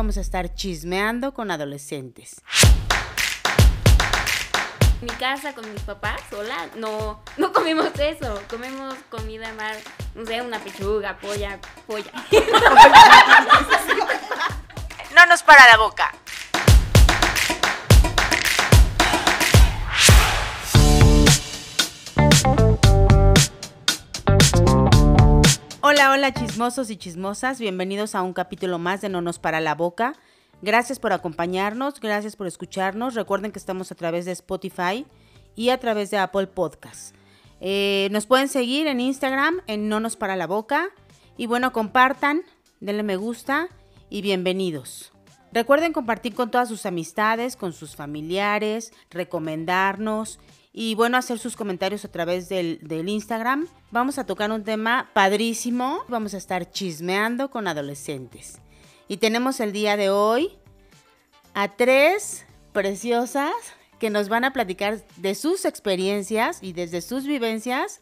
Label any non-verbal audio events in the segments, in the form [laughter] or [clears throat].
vamos a estar chismeando con adolescentes. En mi casa con mis papás sola, no, no comemos eso. Comemos comida más, no sé, una pechuga, polla, polla. [laughs] [laughs] No nos para la boca. Hola, hola chismosos y chismosas, bienvenidos a un capítulo más de No nos para la boca. Gracias por acompañarnos, gracias por escucharnos. Recuerden que estamos a través de Spotify y a través de Apple Podcasts. Eh, nos pueden seguir en Instagram en No nos para la boca. Y bueno, compartan, denle me gusta y bienvenidos. Recuerden compartir con todas sus amistades, con sus familiares, recomendarnos y bueno, hacer sus comentarios a través del, Instagram. Vamos a tocar un tema padrísimo. Vamos a estar chismeando con adolescentes. Y tenemos el día de hoy a tres preciosas que nos van a platicar de sus experiencias y desde sus vivencias,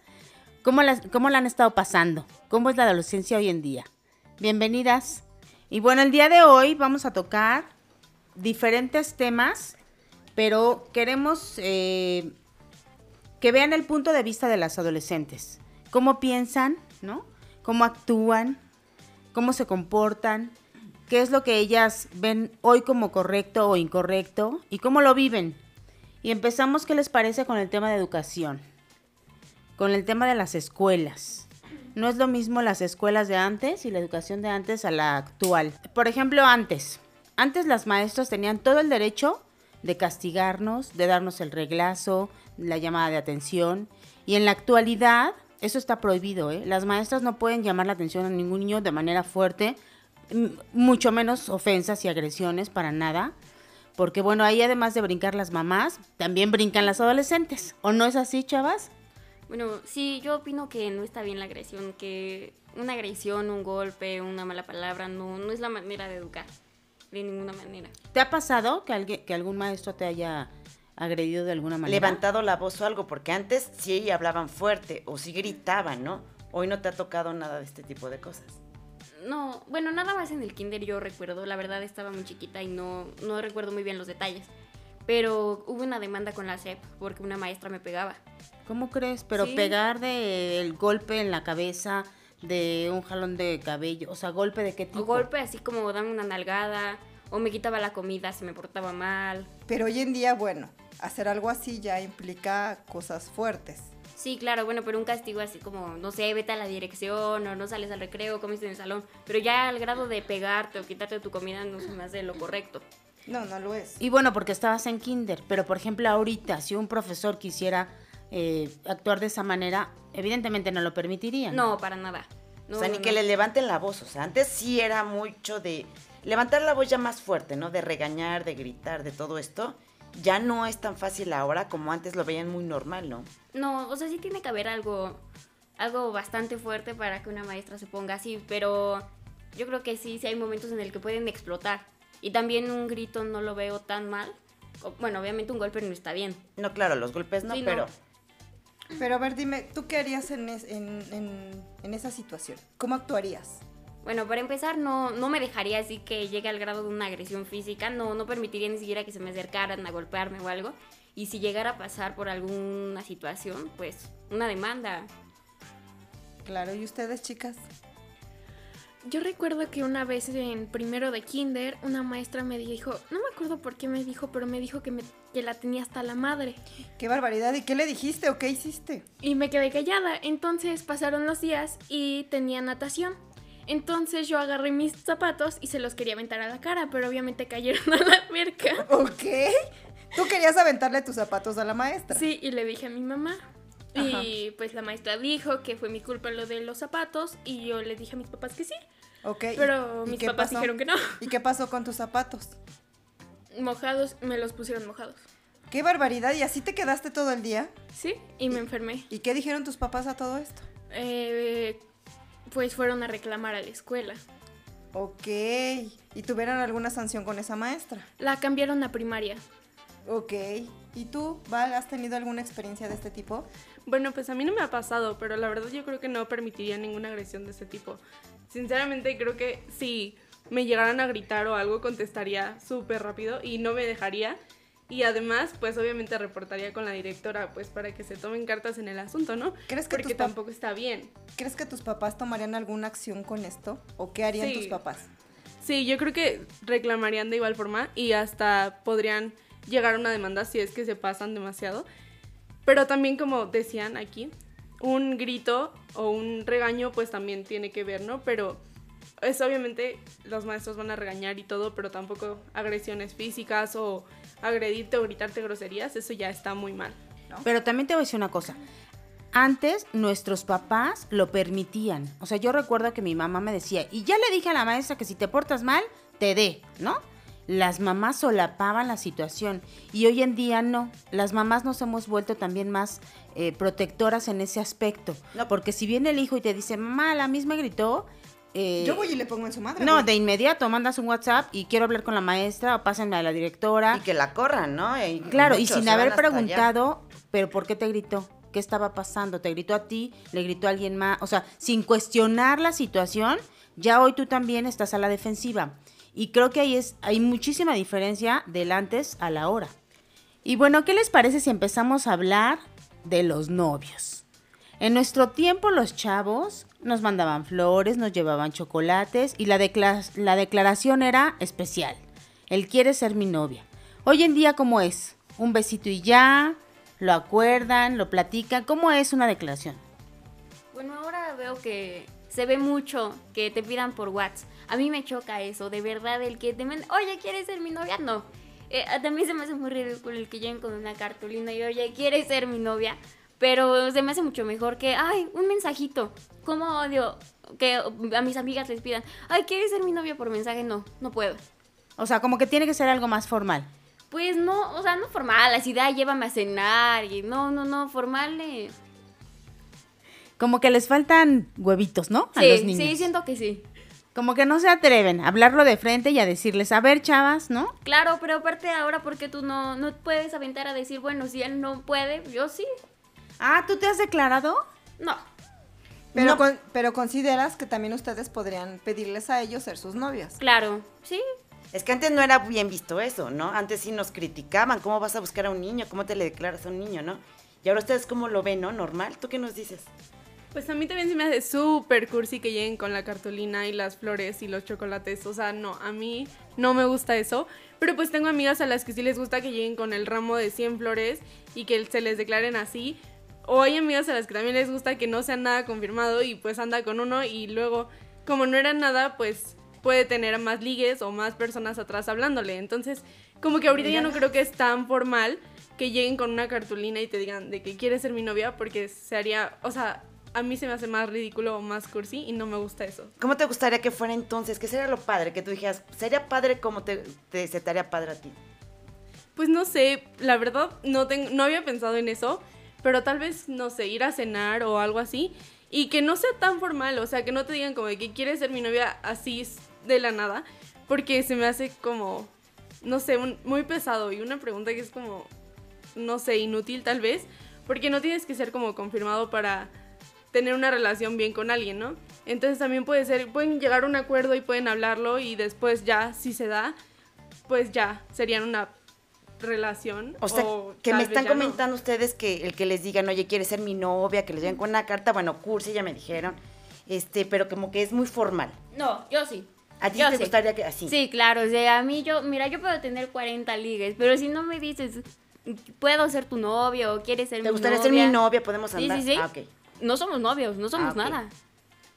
cómo, las, cómo la han estado pasando, cómo es la adolescencia hoy en día. Bienvenidas. Y bueno, el día de hoy vamos a tocar diferentes temas, pero queremos eh, que vean el punto de vista de las adolescentes. Cómo piensan, ¿no? Cómo actúan, cómo se comportan, qué es lo que ellas ven hoy como correcto o incorrecto y cómo lo viven. Y empezamos, ¿qué les parece con el tema de educación? Con el tema de las escuelas. No es lo mismo las escuelas de antes y la educación de antes a la actual. Por ejemplo, antes. Antes las maestras tenían todo el derecho de castigarnos, de darnos el reglazo, la llamada de atención. Y en la actualidad, eso está prohibido. ¿eh? Las maestras no pueden llamar la atención a ningún niño de manera fuerte, mucho menos ofensas y agresiones para nada. Porque bueno, ahí además de brincar las mamás, también brincan las adolescentes. ¿O no es así, chavas? Bueno, sí, yo opino que no está bien la agresión, que una agresión, un golpe, una mala palabra, no, no es la manera de educar, de ninguna manera. ¿Te ha pasado que, alguien, que algún maestro te haya agredido de alguna manera? Levantado la voz o algo, porque antes sí hablaban fuerte o sí gritaban, ¿no? Hoy no te ha tocado nada de este tipo de cosas. No, bueno, nada más en el kinder yo recuerdo, la verdad estaba muy chiquita y no, no recuerdo muy bien los detalles. Pero hubo una demanda con la SEP porque una maestra me pegaba. ¿Cómo crees? Pero sí. pegar de el golpe en la cabeza, de un jalón de cabello, o sea, golpe de qué tipo? O golpe así como dame una nalgada, o me quitaba la comida si me portaba mal. Pero hoy en día, bueno, hacer algo así ya implica cosas fuertes. Sí, claro, bueno, pero un castigo así como, no sé, vete a la dirección o no sales al recreo, comiste en el salón. Pero ya al grado de pegarte o quitarte tu comida no se me hace lo correcto. No, no lo es. Y bueno, porque estabas en kinder, pero por ejemplo ahorita, si un profesor quisiera eh, actuar de esa manera, evidentemente no lo permitirían. No, para nada. No, o sea, ni no, que le levanten la voz. O sea, antes sí era mucho de levantar la voz ya más fuerte, ¿no? De regañar, de gritar, de todo esto ya no es tan fácil ahora como antes lo veían muy normal, ¿no? No, o sea, sí tiene que haber algo, algo bastante fuerte para que una maestra se ponga así, pero yo creo que sí, sí hay momentos en el que pueden explotar. Y también un grito no lo veo tan mal. Bueno, obviamente un golpe no está bien. No, claro, los golpes no, sí, pero... No. Pero a ver, dime, ¿tú qué harías en, es, en, en, en esa situación? ¿Cómo actuarías? Bueno, para empezar, no, no me dejaría así que llegue al grado de una agresión física, no, no permitiría ni siquiera que se me acercaran a golpearme o algo. Y si llegara a pasar por alguna situación, pues una demanda. Claro, ¿y ustedes, chicas? Yo recuerdo que una vez en primero de kinder, una maestra me dijo, no me acuerdo por qué me dijo, pero me dijo que, me, que la tenía hasta la madre. ¡Qué barbaridad! ¿Y qué le dijiste o qué hiciste? Y me quedé callada. Entonces pasaron los días y tenía natación. Entonces yo agarré mis zapatos y se los quería aventar a la cara, pero obviamente cayeron [laughs] a la alberca. Ok. Tú querías aventarle tus zapatos a la maestra. Sí, y le dije a mi mamá. Ajá. Y pues la maestra dijo que fue mi culpa lo de los zapatos y yo le dije a mis papás que sí. Ok. Pero ¿Y mis papás pasó? dijeron que no. ¿Y qué pasó con tus zapatos? Mojados, me los pusieron mojados. ¡Qué barbaridad! ¿Y así te quedaste todo el día? Sí, y me enfermé. ¿Y qué dijeron tus papás a todo esto? Eh, pues fueron a reclamar a la escuela. Ok. ¿Y tuvieron alguna sanción con esa maestra? La cambiaron a primaria. Ok. ¿Y tú, Val, has tenido alguna experiencia de este tipo? Bueno, pues a mí no me ha pasado, pero la verdad yo creo que no permitiría ninguna agresión de ese tipo. Sinceramente creo que si me llegaran a gritar o algo, contestaría súper rápido y no me dejaría. Y además, pues obviamente reportaría con la directora, pues para que se tomen cartas en el asunto, ¿no? ¿Crees que Porque tampoco está bien. ¿Crees que tus papás tomarían alguna acción con esto? ¿O qué harían Sí. tus papás? Sí, yo creo que reclamarían de igual forma y hasta podrían llegar a una demanda si es que se pasan demasiado. Pero también como decían aquí, un grito o un regaño pues también tiene que ver, ¿no? Pero es obviamente los maestros van a regañar y todo, pero tampoco agresiones físicas o agredirte o gritarte groserías, eso ya está muy mal. Pero también te voy a decir una cosa. Antes nuestros papás lo permitían. O sea, yo recuerdo que mi mamá me decía, y ya le dije a la maestra que si te portas mal, te dé, ¿no? Las mamás solapaban la situación y hoy en día no. Las mamás nos hemos vuelto también más eh, protectoras en ese aspecto. No. Porque si viene el hijo y te dice, mamá, la misma gritó. Eh, Yo voy y le pongo en su madre. no, güey. de inmediato mandas un WhatsApp y quiero hablar con la maestra o pásenme a la directora. Y que la corran, ¿no? Y Claro, y sin haber allá. preguntado, pero ¿por qué te gritó? ¿Qué estaba pasando? ¿Te gritó a ti? ¿Le gritó a alguien más? O sea, sin cuestionar la situación, ya hoy tú también estás a la defensiva. Y creo que ahí es, hay muchísima diferencia del antes a la hora. Y bueno, ¿qué les parece si empezamos a hablar de los novios? En nuestro tiempo los chavos nos mandaban flores, nos llevaban chocolates y la, decla- la declaración era especial. Él quiere ser mi novia. Hoy en día, ¿cómo es? Un besito y ya, lo acuerdan, lo platican. ¿Cómo es una declaración? Bueno, ahora veo que se ve mucho que te pidan por WhatsApp. A mí me choca eso, de verdad, el que te manda, oye, ¿quieres ser mi novia? No. Eh, también se me hace muy ridículo el que lleguen con una cartulina y, oye, ¿quieres ser mi novia? Pero se me hace mucho mejor que, ay, un mensajito. ¿Cómo odio que a mis amigas les pidan, ay, ¿quieres ser mi novia por mensaje? No, no puedo. O sea, como que tiene que ser algo más formal. Pues no, o sea, no formal, así de, "Ay, llévame a cenar. Y no, no, no, formal. eh, Como que les faltan huevitos, ¿no? A los niños. sí, siento que sí. Como que no se atreven a hablarlo de frente y a decirles, a ver, chavas, ¿no? Claro, pero aparte ahora, porque tú no, no puedes aventar a decir, bueno, si él no puede, yo sí. Ah, ¿tú te has declarado? No. Pero, No. con- pero consideras que también ustedes podrían pedirles a ellos ser sus novias. Claro, sí. Es que antes no era bien visto eso, ¿no? Antes sí nos criticaban, ¿cómo vas a buscar a un niño? ¿Cómo te le declaras a un niño, no? Y ahora ustedes cómo lo ven, ¿no? Normal. ¿Tú qué nos dices? Pues a mí también se me hace súper cursi que lleguen con la cartulina y las flores y los chocolates. O sea, no, a mí no me gusta eso. Pero pues tengo amigas a las que sí les gusta que lleguen con el ramo de 100 flores y que se les declaren así. O hay amigas a las que también les gusta que no sea nada confirmado y pues anda con uno y luego, como no era nada, pues puede tener más ligues o más personas atrás hablándole. Entonces, como que ahorita ya no creo que es tan formal que lleguen con una cartulina y te digan de que quieres ser mi novia porque se haría, o sea, a mí se me hace más ridículo o más cursi y no me gusta eso. ¿Cómo te gustaría que fuera entonces? ¿Qué sería lo padre? Que tú dijeras, sería padre como te, te- se te haría padre a ti. Pues no sé, la verdad no, tengo, no había pensado en eso, pero tal vez, no sé, ir a cenar o algo así y que no sea tan formal, o sea, que no te digan como de que quieres ser mi novia así de la nada, porque se me hace como, no sé, un- muy pesado y una pregunta que es como, no sé, inútil tal vez, porque no tienes que ser como confirmado para tener una relación bien con alguien, ¿no? Entonces también puede ser, pueden llegar a un acuerdo y pueden hablarlo y después ya, si se da, pues ya serían una relación. O sea, que me están no. comentando ustedes que el que les digan, oye, ¿quieres ser mi novia? Que les lleguen con una carta, bueno, cursi, ya me dijeron. Este, pero como que es muy formal. No, yo sí. ¿A ti Yo te sí. gustaría que así? Sí, claro, o sea, a mí yo, mira, yo puedo tener 40 ligues, pero si no me dices, puedo ser tu novio o quieres ser ¿Te mi gustaría novia. ser mi novia? ¿Podemos Sí, andar? sí, sí. Ah, ok. No somos novios, no somos Ah, nada.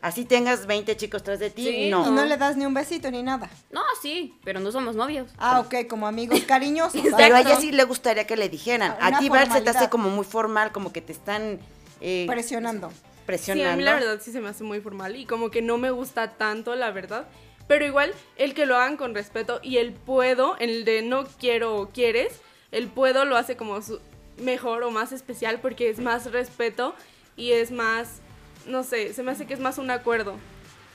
Así tengas 20 chicos tras de ti, Sí, no. Y no le das ni un besito ni nada. No, sí, pero no somos novios. Ah, ok, como amigos cariñosos. [laughs] Pero a ella sí le gustaría que le dijeran. Una A ti, Val, se te hace como muy formal, como que te están eh, Presionando. Sí, presionando. a mí la verdad sí se me hace muy formal y como que no me gusta tanto, la verdad. Pero igual, el que lo hagan con respeto y el puedo, el de no quiero o quieres, el puedo lo hace como su- mejor o más especial porque es más respeto y es más, no sé, se me hace que es más un acuerdo.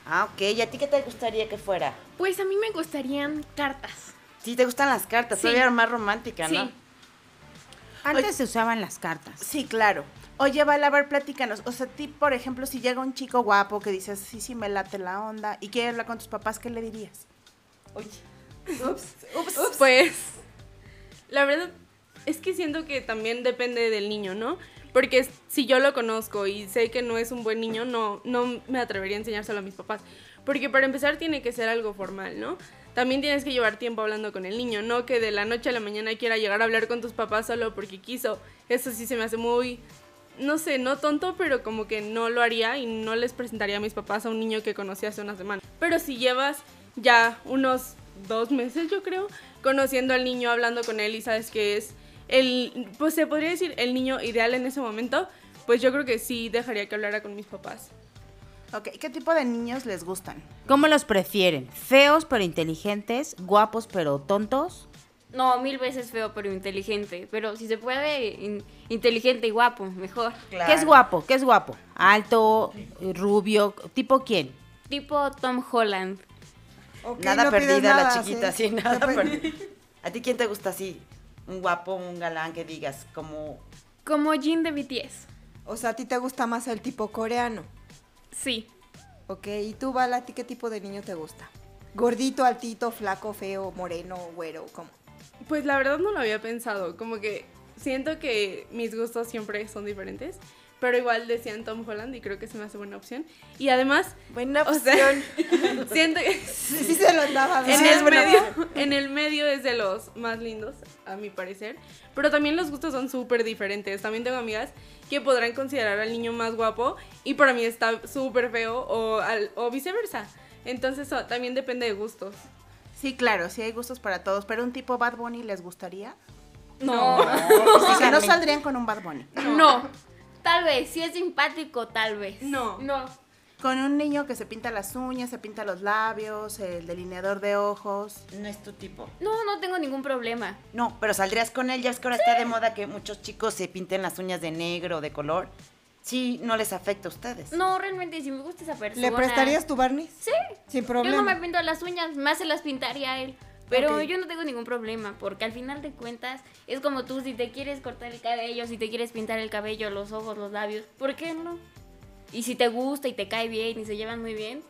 Ah, ok. ¿Y a ti qué te gustaría que fuera? Pues a mí me gustarían cartas. Sí, te gustan las cartas, Sí. todavía más romántica, ¿no? Sí. Antes se usaban las cartas. Sí, claro. Oye, ver, platícanos. O sea, a ti, por ejemplo, si llega un chico guapo que dices, sí, sí, me late la onda y quiere hablar con tus papás, ¿qué le dirías? Ups, ups, ups. Pues, la verdad es que siento que también depende del niño, ¿no? Porque si yo lo conozco y sé que no es un buen niño, no, no me atrevería a enseñárselo a mis papás. Porque para empezar tiene que ser algo formal, ¿no? También tienes que llevar tiempo hablando con el niño, no que de la noche a la mañana quiera llegar a hablar con tus papás solo porque quiso. Eso sí se me hace muy, no sé, no tonto, pero como que no lo haría y no les presentaría a mis papás a un niño que conocí hace una semana. Pero si llevas ya unos dos meses, yo creo, conociendo al niño, hablando con él y sabes que es el, pues se podría decir el niño ideal en ese momento, pues yo creo que sí dejaría que hablara con mis papás. Ok, ¿qué tipo de niños les gustan? ¿Cómo los prefieren? ¿Feos pero inteligentes? ¿Guapos pero tontos? No, mil veces feo, pero inteligente. Pero si se puede, in- inteligente y guapo, mejor. ¿Qué es guapo? ¿Qué es guapo? ¿Alto? ¿Rubio? ¿Tipo quién? Tipo Tom Holland. Ok, nada no perdida la chiquita, sí. sí, nada No perdida. [laughs] ¿A ti quién te gusta así? Un guapo, un galán que digas, como... Como Jin de BTS. O sea, a ti te gusta más el tipo coreano. Sí. Ok, ¿y tú, Vala, a ti qué tipo de niño te gusta? ¿Gordito, altito, flaco, feo, moreno, güero? ¿Cómo? Pues la verdad no lo había pensado, como que siento que mis gustos siempre son diferentes, pero igual decían Tom Holland y creo que se me hace buena opción. Y además, Buena o sea, [laughs] siento que [laughs] Sí, sí se lo andaba en el, medio, en el medio es de los más lindos, a mi parecer, pero también los gustos son súper diferentes. También tengo amigas que podrán considerar al niño más guapo y para mí está súper feo o, al- o viceversa. Entonces o- también depende de gustos. Sí, claro, sí hay gustos para todos, pero un tipo Bad Bunny les gustaría. No. [laughs] O sea, no saldrían con un Bad Bunny. No. Tal vez, si es simpático, tal vez. No. No. Con un niño que se pinta las uñas, se pinta los labios, el delineador de ojos. No es tu tipo. No, no tengo ningún problema. No, pero saldrías con él. Ya ves que ahora está de moda que muchos chicos se pinten las uñas de negro, de color. Sí, no les afecta a ustedes. No, realmente, si me gusta esa persona. ¿Le prestarías tu Barney? Sí. Sin Yo problema. no me pinto las uñas, más se las pintaría a él. Pero yo no tengo ningún problema, porque al final de cuentas es como tú, si te quieres cortar el cabello, si te quieres pintar el cabello, los ojos, los labios, ¿por qué no? Y si te gusta y te cae bien y se llevan muy bien,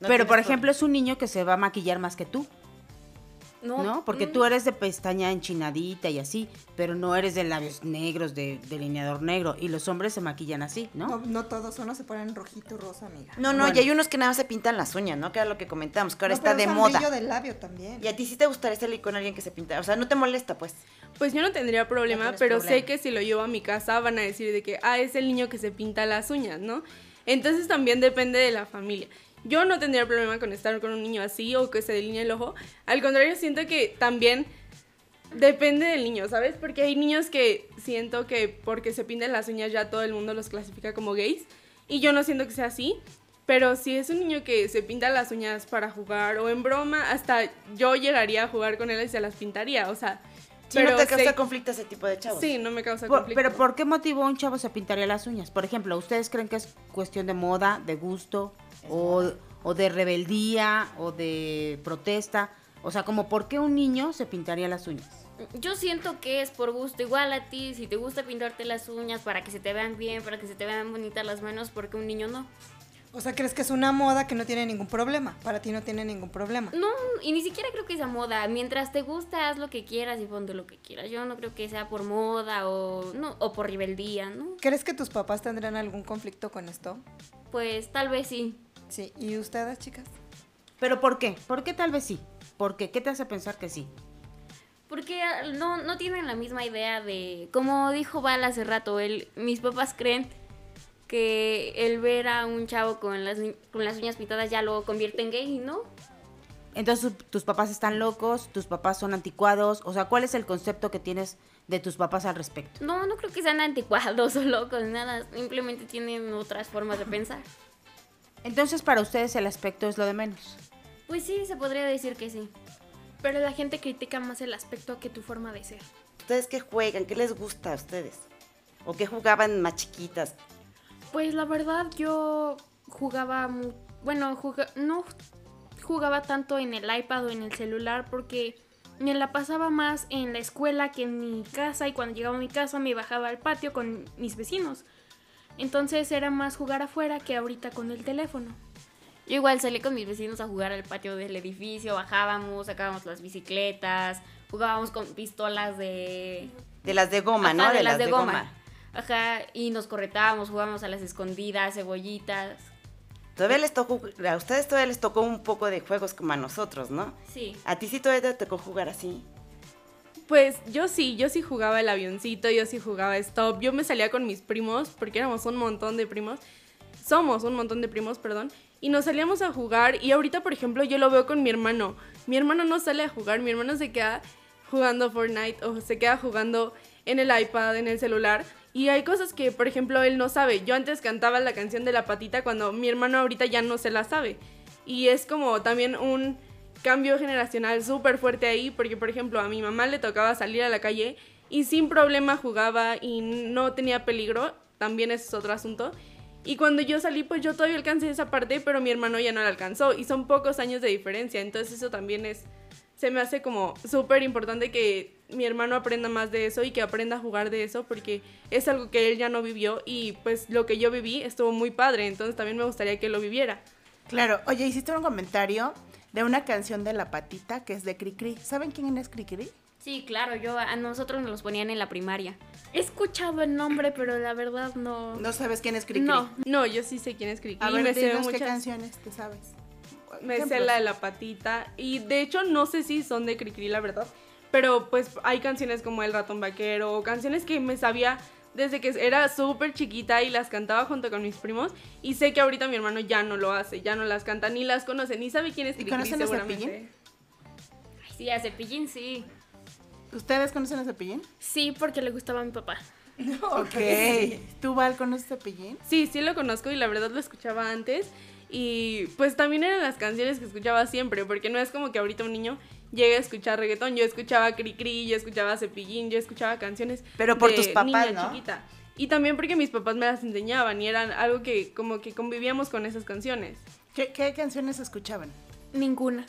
No Pero, por ejemplo, es un niño que se va a maquillar más que tú, no. ¿no? Porque mm, tú eres de pestaña enchinadita y así, pero no eres de labios negros, de delineador negro. Y los hombres se maquillan así, No, ¿no? no todos, unos se ponen rojito, rosa, amiga. No, no, Bueno. y hay unos que nada más se pintan las uñas, ¿no? Que era lo que comentamos, que ahora No, está pero de moda. brillo del labio también. Y a ti sí te gustaría salir con alguien que se pinta. O sea, no te molesta, pues. Pues yo no tendría problema, pero problema. sé que si lo llevo a mi casa van a decir de que, ah, es el niño que se pinta las uñas, ¿no? Entonces también depende de la familia. Yo no tendría problema con estar con un niño así o que se delinee el ojo. Al contrario, siento que también depende del niño, ¿sabes? Porque hay niños que siento que porque se pintan las uñas ya todo el mundo los clasifica como gays. Y yo no siento que sea así. Pero si es un niño que se pinta las uñas para jugar o en broma, hasta yo llegaría a jugar con él y se las pintaría. O sea, Sí, pero no te causa sé- conflicto ese tipo de chavos. Sí, no me causa Por- conflicto. pero ¿por qué motivo un chavo se pintaría las uñas? Por ejemplo, ¿ustedes creen que es cuestión de moda, de gusto, o, o de rebeldía, o de protesta? O sea, como ¿por qué un niño se pintaría las uñas? Yo siento que es por gusto, igual a ti, si te gusta pintarte las uñas para que se te vean bien, para que se te vean bonitas las manos, porque un niño no. O sea, ¿crees que es una moda que no tiene ningún problema? Para ti no tiene ningún problema. No, y ni siquiera creo que sea moda. Mientras te gusta, haz lo que quieras y ponte lo que quieras. Yo no creo que sea por moda o, no, o por rebeldía, ¿no? ¿Crees que tus papás tendrán algún conflicto con esto? Pues tal vez sí. Sí. ¿Y ustedes, chicas? ¿Pero por qué? ¿Por qué tal vez sí? ¿Por qué? ¿Qué te hace pensar que sí? Porque ah, no, no tienen la misma idea de... Como dijo Val hace rato, él, mis papás creen que el ver a un chavo con las, ni- con las uñas pintadas ya lo convierte en gay, ¿no? Entonces tus papás están locos, tus papás son anticuados, o sea, ¿cuál es el concepto que tienes de tus papás al respecto? No, no creo que sean anticuados [laughs] o locos, nada. Simplemente tienen otras formas de pensar. Entonces para ustedes el aspecto es lo de menos. Pues sí, se podría decir que sí. Pero la gente critica más el aspecto que tu forma de ser. ¿Ustedes qué juegan? ¿Qué les gusta a ustedes? ¿O qué jugaban más chiquitas? Pues la verdad yo jugaba, bueno, juga- no jugaba tanto en el iPad o en el celular porque me la pasaba más en la escuela que en mi casa y cuando llegaba a mi casa me bajaba al patio con mis vecinos. Entonces era más jugar afuera que ahorita con el teléfono. Yo igual salí con mis vecinos a jugar al patio del edificio, bajábamos, sacábamos las bicicletas, jugábamos con pistolas de... De las de goma, Ajá, ¿no? de, las de, goma. Ajá, y nos corretábamos, jugábamos a las escondidas, cebollitas. Todavía les tocó, a ustedes todavía les tocó un poco de juegos como a nosotros, ¿no? Sí. A ti sí todavía te tocó jugar así. Pues yo sí, yo sí jugaba el avioncito, yo sí jugaba stop, yo me salía con mis primos, porque éramos un montón de primos, somos un montón de primos, perdón, y nos salíamos a jugar y ahorita, por ejemplo, yo lo veo con mi hermano. Mi hermano no sale a jugar, mi hermano se queda jugando Fortnite o se queda jugando en el iPad, en el celular. Y hay cosas que, por ejemplo, él no sabe. Yo antes cantaba la canción de la patita cuando mi hermano ahorita ya no se la sabe. Y es como también un cambio generacional súper fuerte ahí, porque por ejemplo a mi mamá le tocaba salir a la calle y sin problema jugaba y no tenía peligro, también ese es otro asunto. Y cuando yo salí, pues yo todavía alcancé esa parte, pero mi hermano ya no la alcanzó y son pocos años de diferencia, entonces eso también es, se me hace como súper importante que mi hermano aprenda más de eso y que aprenda a jugar de eso, porque es algo que él ya no vivió y pues lo que yo viví estuvo muy padre, entonces también me gustaría que lo viviera. Claro, oye, hiciste un comentario de una canción de La Patita que es de Cricri. ¿Saben quién es Cricri? Sí, claro, yo a nosotros nos los ponían en la primaria. He escuchado el nombre, pero la verdad no. ¿No sabes quién es Cricri? No. No, yo sí sé quién es Cricri, A ver, me sé dinos qué muchas canciones te sabes. Me sé la de la patita. Y de hecho, no sé si son de Cricri, la verdad. Pero pues hay canciones como El ratón vaquero o canciones que me sabía desde que era súper chiquita y las cantaba junto con mis primos. Y sé que ahorita mi hermano ya no lo hace, ya no las canta, ni las conoce, ni sabe quién es ¿Y Cricri conocen a seguramente. Cepillín? Ay, sí, a Cepillín sí. ¿Ustedes conocen a Cepillín? Sí, porque le gustaba a mi papá. Ok. ¿Tú, Val, conoces a Cepillín? Sí, sí lo conozco y la verdad lo escuchaba antes. Y pues también eran las canciones que escuchaba siempre, porque no es como que ahorita un niño llegue a escuchar reggaetón. Yo escuchaba Cricri, yo escuchaba Cepillín, yo escuchaba canciones. Pero por de tus papás, niña ¿no? chiquita. Y también porque mis papás me las enseñaban y eran algo que como que convivíamos con esas canciones. ¿Qué, qué canciones escuchaban? Ninguna.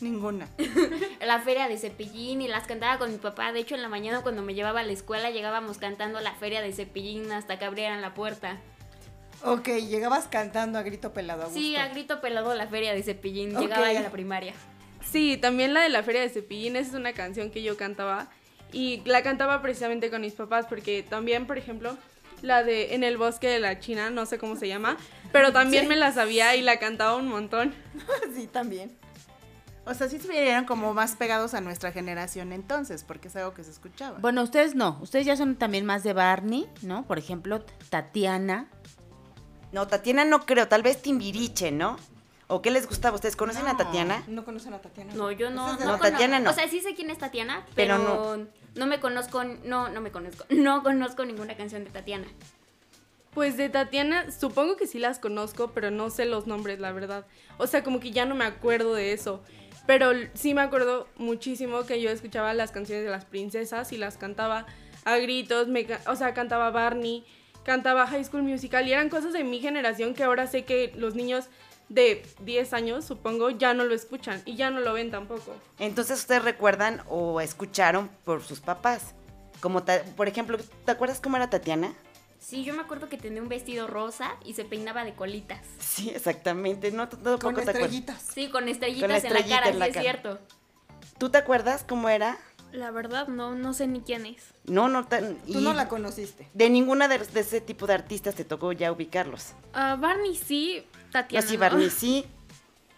Ninguna. [laughs] La feria de Cepillín y las cantaba con mi papá. De hecho, en la mañana cuando me llevaba a la escuela llegábamos cantando la feria de Cepillín hasta que abrieran la puerta. Ok, llegabas cantando a grito pelado. A. Sí, a grito pelado la feria de Cepillín. Llegaba ya a la primaria. Sí, también la de la Feria de Cepillín, esa es una canción que yo cantaba y la cantaba precisamente con mis papás porque también, por ejemplo, la de En el bosque de la China, no sé cómo se llama, pero también me la sabía y la cantaba un montón. [laughs] sí, también. O sea, sí se vieron como más pegados a nuestra generación entonces, porque es algo que se escuchaba. Bueno, ustedes no. Ustedes ya son también más de Barney, ¿no? Por ejemplo, Tatiana. No, Tatiana no creo, tal vez Timbiriche, ¿no? ¿O qué les gustaba? ¿Ustedes conocen a Tatiana? No conocen a Tatiana. No, yo no. No, cono- Tatiana no. O sea, sí sé quién es Tatiana, Pero pero, no. me conozco. No, no me conozco. [laughs] No conozco ninguna canción de Tatiana. Pues de Tatiana, supongo que sí las conozco, pero no sé los nombres, la verdad. O sea, como que ya no me acuerdo de eso. Pero sí me acuerdo muchísimo que yo escuchaba las canciones de las princesas y las cantaba a gritos, me o sea, cantaba Barney, cantaba High School Musical y eran cosas de mi generación que ahora sé que los niños de 10 años, supongo, ya no lo escuchan y ya no lo ven tampoco. Entonces ustedes recuerdan o escucharon por sus papás. Como, ta- por ejemplo, ¿te acuerdas cómo era Tatiana? Sí, yo me acuerdo que tenía un vestido rosa y se peinaba de colitas. Sí, exactamente. No, tampoco Con te acuerdas. estrellitas. Sí, con estrellitas, Con en la cara, en la sí es cara. cierto. ¿Tú te acuerdas cómo era? La verdad, no, no sé ni quién es. No, no. tan- Tú y no la conociste. De ninguna de, de ese tipo de artistas te tocó ya ubicarlos. Ah, Barney sí, Tatiana. Yo sí, no. Barney sí.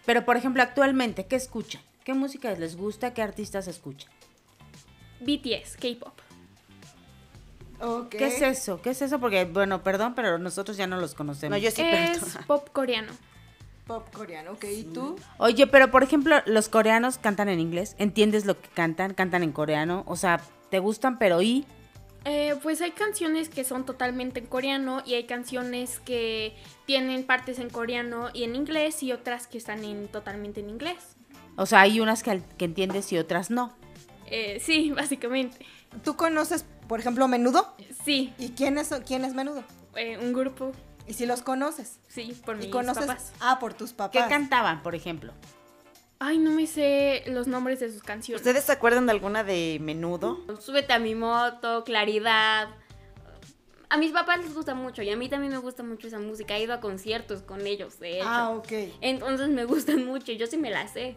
Pero, por ejemplo, actualmente, ¿qué escuchan? ¿Qué música les gusta? ¿Qué artistas escuchan? BTS, K-pop. Ok. ¿Qué es eso? ¿Qué es eso? Porque, bueno, perdón, pero nosotros ya no los conocemos. No, yo sí, es pop coreano. Pop coreano, ok. ¿Y tú? Oye, pero por ejemplo, los coreanos cantan en inglés. ¿Entiendes lo que cantan? Cantan en coreano. O sea, te gustan, pero ¿y? Eh, pues hay canciones que son totalmente en coreano y hay canciones que tienen partes en coreano y en inglés y otras que están en, totalmente en inglés. O sea, hay unas que, que entiendes y otras no. Eh, sí, [laughs] básicamente. ¿Tú conoces, por ejemplo, Menudo? Sí, ¿Y quién es, quién es Menudo? eh, un grupo, ¿Y si los conoces? sí, por ¿Y mis conoces? papás. Ah, por tus ¿Qué papás. cantaban, por ejemplo? Ay, no me sé los nombres de sus canciones. ¿Ustedes se acuerdan de alguna de Menudo? Súbete a mi moto, Claridad. A mis papás les gusta mucho y a mí también me gusta mucho esa música. He ido a conciertos con ellos, de hecho. Ah, ok. Entonces me gustan mucho, yo sí me la sé.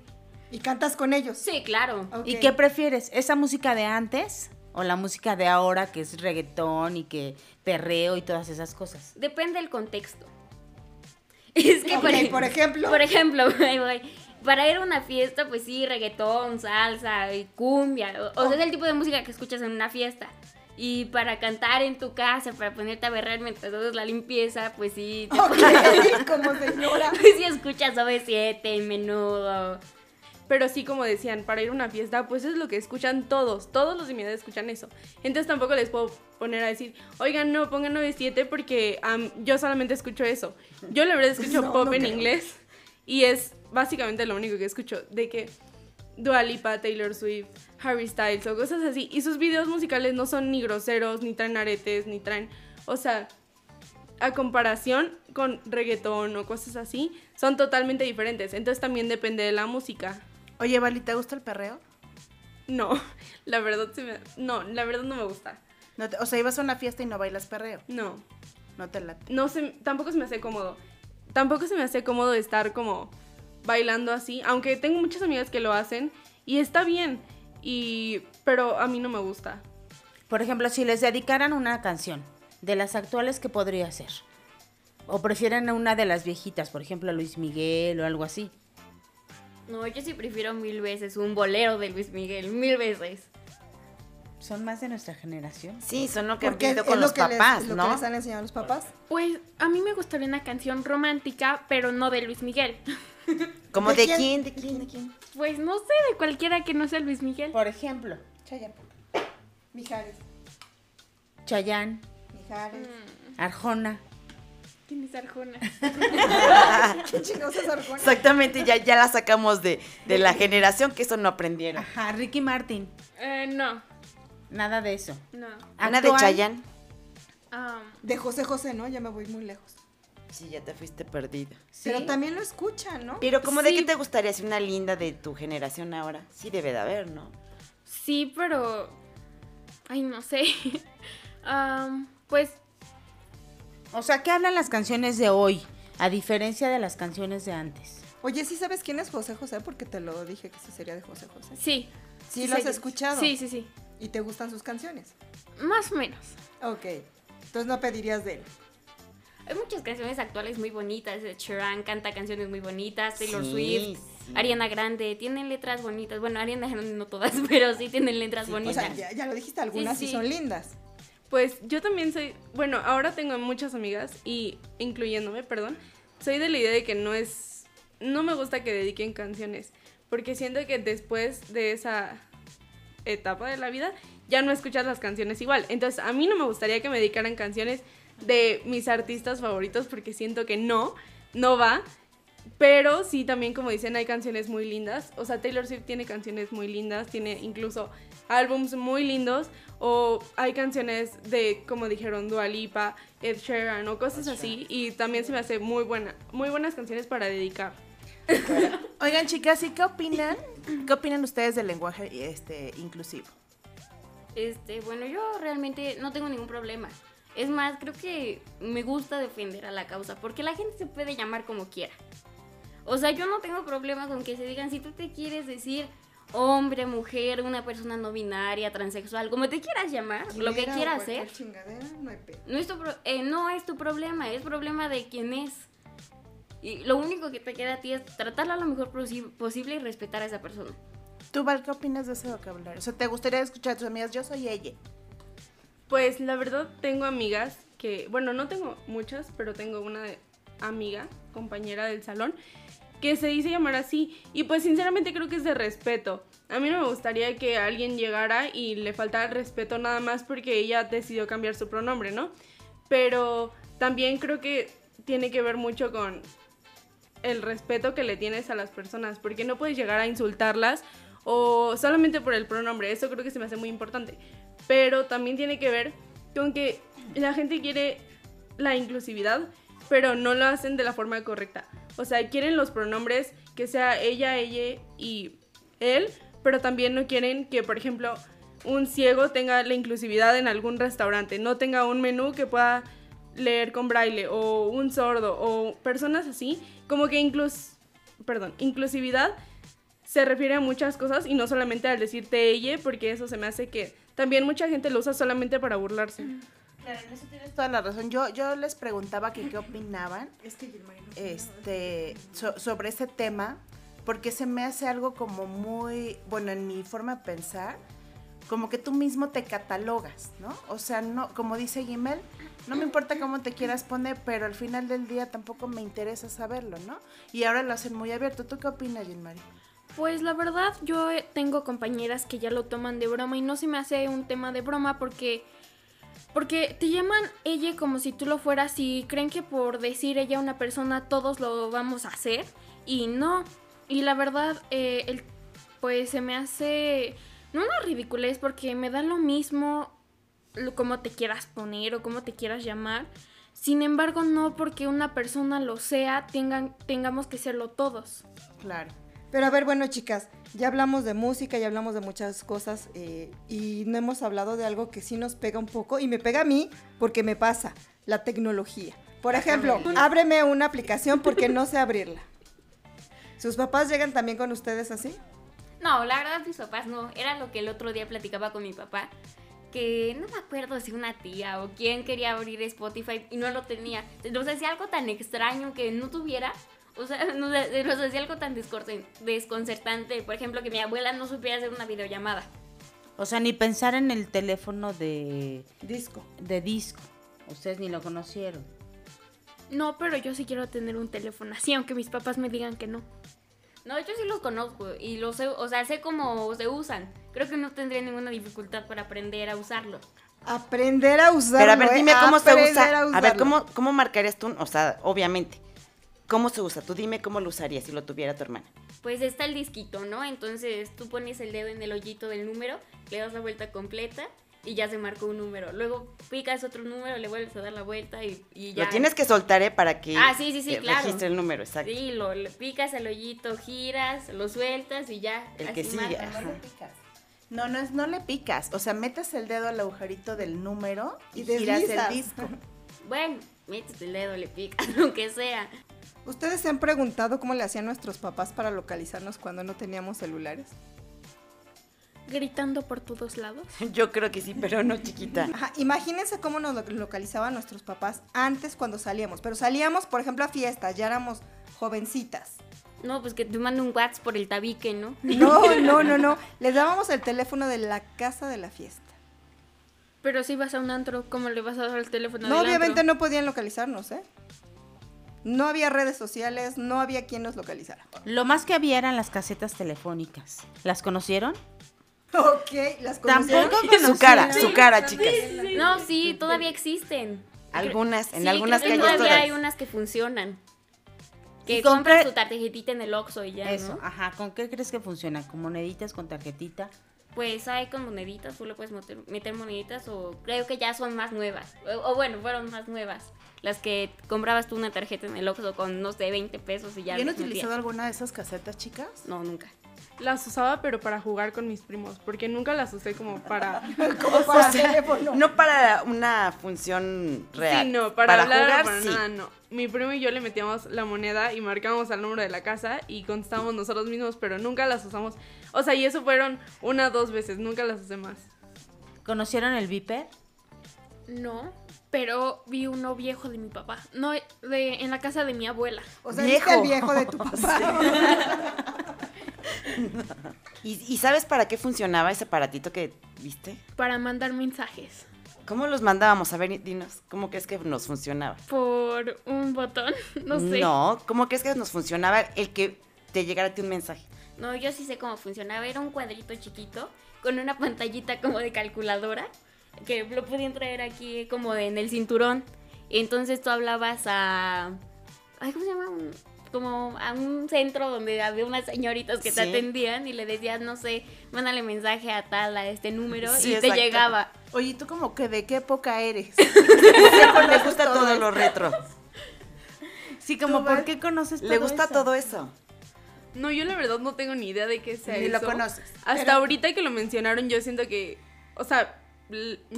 ¿Y cantas con ellos? Sí, claro. ¿Y qué prefieres? ¿Esa música de antes o la música de ahora que es reggaetón y que perreo y todas esas cosas? Depende del contexto. [laughs] Es que, Ok, por ejemplo. Por ejemplo, [laughs] ahí voy. Para ir a una fiesta, pues sí, reggaetón, salsa y cumbia. O, o sea, es el tipo de música que escuchas en una fiesta. Y para cantar en tu casa, para ponerte a berrar mientras haces la limpieza, pues sí. te Ok, [laughs] como señora. [laughs] Pues sí escuchas OV7, menudo. Pero sí, como decían, para ir a una fiesta, pues es lo que escuchan todos. Todos los de mi edad escuchan eso. Entonces tampoco les puedo poner a decir, oigan, no, pongan 97 porque yo solamente escucho eso. Yo la verdad escucho [laughs] No, pop no en creo. inglés y es básicamente lo único que escucho. De que Dua Lipa, Taylor Swift, Harry Styles o cosas así. Y sus videos musicales no son ni groseros, ni traen aretes, ni traen... O sea, a comparación con reggaetón o cosas así, son totalmente diferentes. Entonces también depende de la música. Oye, Vali, ¿te gusta el perreo? No, [laughs] la verdad sí me... No, la verdad no me gusta. No te- o sea, ibas a una fiesta y no bailas perreo. No, No te late. no se, tampoco se me hace cómodo. Tampoco se me hace cómodo estar como bailando así, aunque tengo muchas amigas que lo hacen y está bien, y pero a mí no me gusta. Por ejemplo, si les dedicaran una canción de las actuales, ¿qué podría ser? O prefieren una de las viejitas, por ejemplo, Luis Miguel o algo así. No, yo sí prefiero mil veces un bolero de Luis Miguel, mil veces. Son más de nuestra generación. Sí, son lo que han vivido con lo los que les- papás, lo ¿no? que les han enseñado los papás. Pues a mí me gustaría una canción romántica, pero no de Luis Miguel. [laughs] Como ¿De de quién? quién, de quién, de quién. Pues no sé, de cualquiera que no sea Luis Miguel. Por ejemplo, Mijares. Chayanne, Mijares. Arjona. ¿Quién es Arjona? [laughs] ¿Qué chingados es Arjona? Exactamente, ya, ya la sacamos de, de la generación que eso no aprendieron. Ajá, Ricky Martin. Eh, no, Nada de eso. no. Una de Chayanne. Am, De José José, ¿no? Ya me voy muy lejos. Sí, ya te fuiste perdida. ¿sí? Pero también lo escuchan, ¿no? Pero como de Sí. qué te gustaría si una linda de tu generación ahora? Sí debe de haber, ¿no? sí, pero... Ay, no sé. [laughs] Pues O sea, ¿qué hablan las canciones de hoy? A diferencia de las canciones de antes. Oye, ¿sí sabes quién es José José? Porque te lo dije que sí sería de José José. sí. Sí, lo has escuchado. Sí, sí, sí. ¿Y te gustan sus canciones? Más o menos. Ok. Entonces no pedirías de él. Hay muchas canciones actuales muy bonitas. Sheeran canta canciones muy bonitas. Taylor Sí, Swift, sí. Ariana Grande. Tienen letras bonitas. Bueno, Ariana Grande no todas, [laughs] pero sí tienen letras O bonitas. sea, ya, ya lo dijiste, algunas sí, sí. son lindas. Pues yo también soy, bueno, ahora tengo muchas amigas y incluyéndome, perdón, soy de la idea de que no es, no me gusta que dediquen canciones, porque siento que después de esa etapa de la vida ya no escuchas las canciones igual. Entonces a mí no me gustaría que me dedicaran canciones de mis artistas favoritos porque siento que no, no va. Pero sí, también como dicen, hay canciones muy lindas. O sea, Taylor Swift tiene canciones muy lindas, tiene incluso álbums muy lindos. O hay canciones de, como dijeron, Dua Lipa, Ed Sheeran o cosas así. Y también se me hace muy buena, muy buenas canciones para dedicar. [laughs] Oigan, chicas, ¿y qué opinan? ¿Qué opinan ustedes del lenguaje este, inclusivo? Este, bueno, yo realmente no tengo ningún problema. Es más, creo que me gusta defender a la causa, porque la gente se puede llamar como quiera. O sea, yo no tengo problema con que se digan, si tú te quieres decir hombre, mujer, una persona no binaria, transexual, como te quieras llamar, lo que quieras ser, chingadera, no hay pedo. no es, tu pro- eh, no es tu problema, es problema de quién es. Y lo único que te queda a ti es tratarla lo mejor posi- posible y respetar a esa persona. ¿Tú, Val, qué opinas de ese vocabulario? O sea, ¿te gustaría escuchar a tus amigas? Yo soy ella. Pues la verdad tengo amigas que, bueno, no tengo muchas, pero tengo una amiga, compañera del salón, que se dice llamar así. Y pues sinceramente creo que es de respeto. A mí no me gustaría que alguien llegara y le faltara el respeto nada más porque ella decidió cambiar su pronombre, ¿no? Pero también creo que tiene que ver mucho con el respeto que le tienes a las personas, porque no puedes llegar a insultarlas o solamente por el pronombre, eso creo que se me hace muy importante. Pero también tiene que ver con que la gente quiere la inclusividad, pero no lo hacen de la forma correcta. O sea, quieren los pronombres que sea ella, ella y él, pero también no quieren que, por ejemplo, un ciego tenga la inclusividad en algún restaurante, no tenga un menú que pueda leer con braille o un sordo o personas así, como que inclus perdón, inclusividad se refiere a muchas cosas y no solamente al decirte ella, porque eso se me hace que también mucha gente lo usa solamente para burlarse. Claro, en eso tienes toda la razón. Yo, yo les preguntaba que qué opinaban este, so- sobre ese tema, porque se me hace algo como muy, bueno, en mi forma de pensar, como que tú mismo te catalogas, ¿no? O sea, no, como dice Gimel, no me importa cómo te quieras poner, pero al final del día tampoco me interesa saberlo, ¿no? Y ahora lo hacen muy abierto. ¿Tú qué opinas, Jean-Marie? Pues la verdad, yo eh, tengo compañeras que ya lo toman de broma y no se me hace un tema de broma porque. Porque te llaman ella como si tú lo fueras y creen que por decir ella una persona todos lo vamos a hacer y no. Y la verdad, eh, pues se me hace. No una ridiculez porque me da lo mismo cómo te quieras poner o cómo te quieras llamar. Sin embargo, no porque una persona lo sea, tengan, tengamos que serlo todos. Claro. Pero a ver, bueno, chicas, ya hablamos de música, ya hablamos de muchas cosas eh, y no hemos hablado de algo que sí nos pega un poco y me pega a mí porque me pasa, la tecnología. Por ejemplo, ábreme una aplicación porque no sé abrirla. ¿Sus papás llegan también con ustedes así? No, la verdad mis papás no. Era lo que el otro día platicaba con mi papá. Que no me acuerdo si una tía o quién quería abrir Spotify y no lo tenía. Nos hacía algo tan extraño que no tuviera. O sea, [laughs] nos, nos hacía algo tan desconcertante. Por ejemplo, que mi abuela no supiera hacer una videollamada. O sea, ni pensar en el teléfono de, Disco. de disco. Ustedes ni lo conocieron. No, pero yo sí quiero tener un teléfono así, aunque mis papás me digan que no. No, yo sí los conozco y los sé, o sea, sé cómo se usan. Creo que no tendría ninguna dificultad para aprender a usarlo. Aprender a usarlo. Pero a ver, ¿eh? dime cómo se usa. A, ver, usarlo. ¿cómo, ¿cómo marcarías tú? O sea, obviamente. ¿Cómo se usa? Tú dime cómo lo usarías si lo tuviera tu hermana. Pues está el disquito, ¿no? Entonces tú pones el dedo en el hoyito del número, le das la vuelta completa y ya se marcó un número. Luego picas otro número, le vuelves a dar la vuelta y, y ya. Lo tienes que soltar, ¿eh? Para que Ah, sí, sí, sí, eh, claro. registre el número, exacto. Sí, lo le picas el hoyito, giras, lo sueltas y ya. El que así sigue, marcas. ajá. No, no es, no le picas. O sea, metes el dedo al agujerito del número y, Y giras el disco. [laughs] Bueno, metes el dedo, le picas, [laughs] lo que sea. ¿Ustedes se han preguntado cómo le hacían nuestros papás para localizarnos cuando no teníamos celulares? Gritando por todos lados. [laughs] Yo creo que sí, pero no chiquita. [laughs] Ajá, imagínense cómo nos lo- localizaban nuestros papás antes cuando salíamos. Pero salíamos, por ejemplo, a fiestas, ya éramos jovencitas. No, pues que te mando un WhatsApp por el tabique, ¿no? No, [laughs] no, no, no. Les dábamos el teléfono de la casa de la fiesta. Pero si vas a un antro, ¿cómo le vas a dar el teléfono No, del obviamente antro? no podían localizarnos, ¿eh? No había redes sociales, no había quien nos localizara. Lo más que había eran las casetas telefónicas. ¿Las conocieron? Ok, las conocieron. Tampoco Su cara, su cara, chicas. No, sí, todavía existen. Algunas, en Sí, algunas creo que calles todavía todas. hay unas que funcionan. Que compra- compras tu tarjetita en el Oxxo y ya, Eso, ¿no? ajá. ¿Con qué crees que funciona? ¿Con moneditas, con tarjetita? Pues hay con moneditas, tú le puedes meter, moneditas o creo que ya son más nuevas. O, o bueno, fueron más nuevas. Las que comprabas tú una tarjeta en el Oxxo con, no sé, 20 pesos y ya. ¿Y han metías. utilizado alguna de esas casetas, chicas? No, nunca. Las usaba pero para jugar con mis primos, porque nunca las usé como para... [laughs] Como para [laughs] teléfono. No para una función real. Sí, no, para, hablar, jugar, para sí. nada, no. Mi primo y yo le metíamos la moneda y marcábamos el número de la casa y contestábamos nosotros mismos, pero nunca las usamos. O sea, y eso fueron una dos veces, nunca las usé más. ¿Conocieron el Viper? No, pero vi uno viejo de mi papá. No, de, en la casa de mi abuela. O sea, Viejo. el viejo de tu [laughs] papá. [laughs] ¿Y, y sabes para qué funcionaba ese aparatito que viste? Para mandar mensajes. ¿Cómo los mandábamos? A ver, dinos, ¿cómo crees que nos funcionaba? Por un botón. [laughs] No sé. No, ¿cómo crees que nos funcionaba el que te llegara a ti un mensaje? No, yo sí sé cómo funcionaba. Era un cuadrito chiquito con una pantallita como de calculadora que lo podían traer aquí como en el cinturón. Entonces tú hablabas a... ay, ¿Cómo se llama? Como a un centro donde había unas señoritas que te atendían y le decías, no sé, mándale mensaje a tal, a este número Sí, y exacto. te llegaba. Oye, ¿y tú como que de qué época eres? [laughs] Le gusta todo lo retro. Sí, como ¿Tú, ¿por qué conoces todo Le gusta eso? todo eso. No, yo la verdad no tengo ni idea de qué sea Ni lo conoces. Hasta ahorita que lo mencionaron, yo siento que o sea,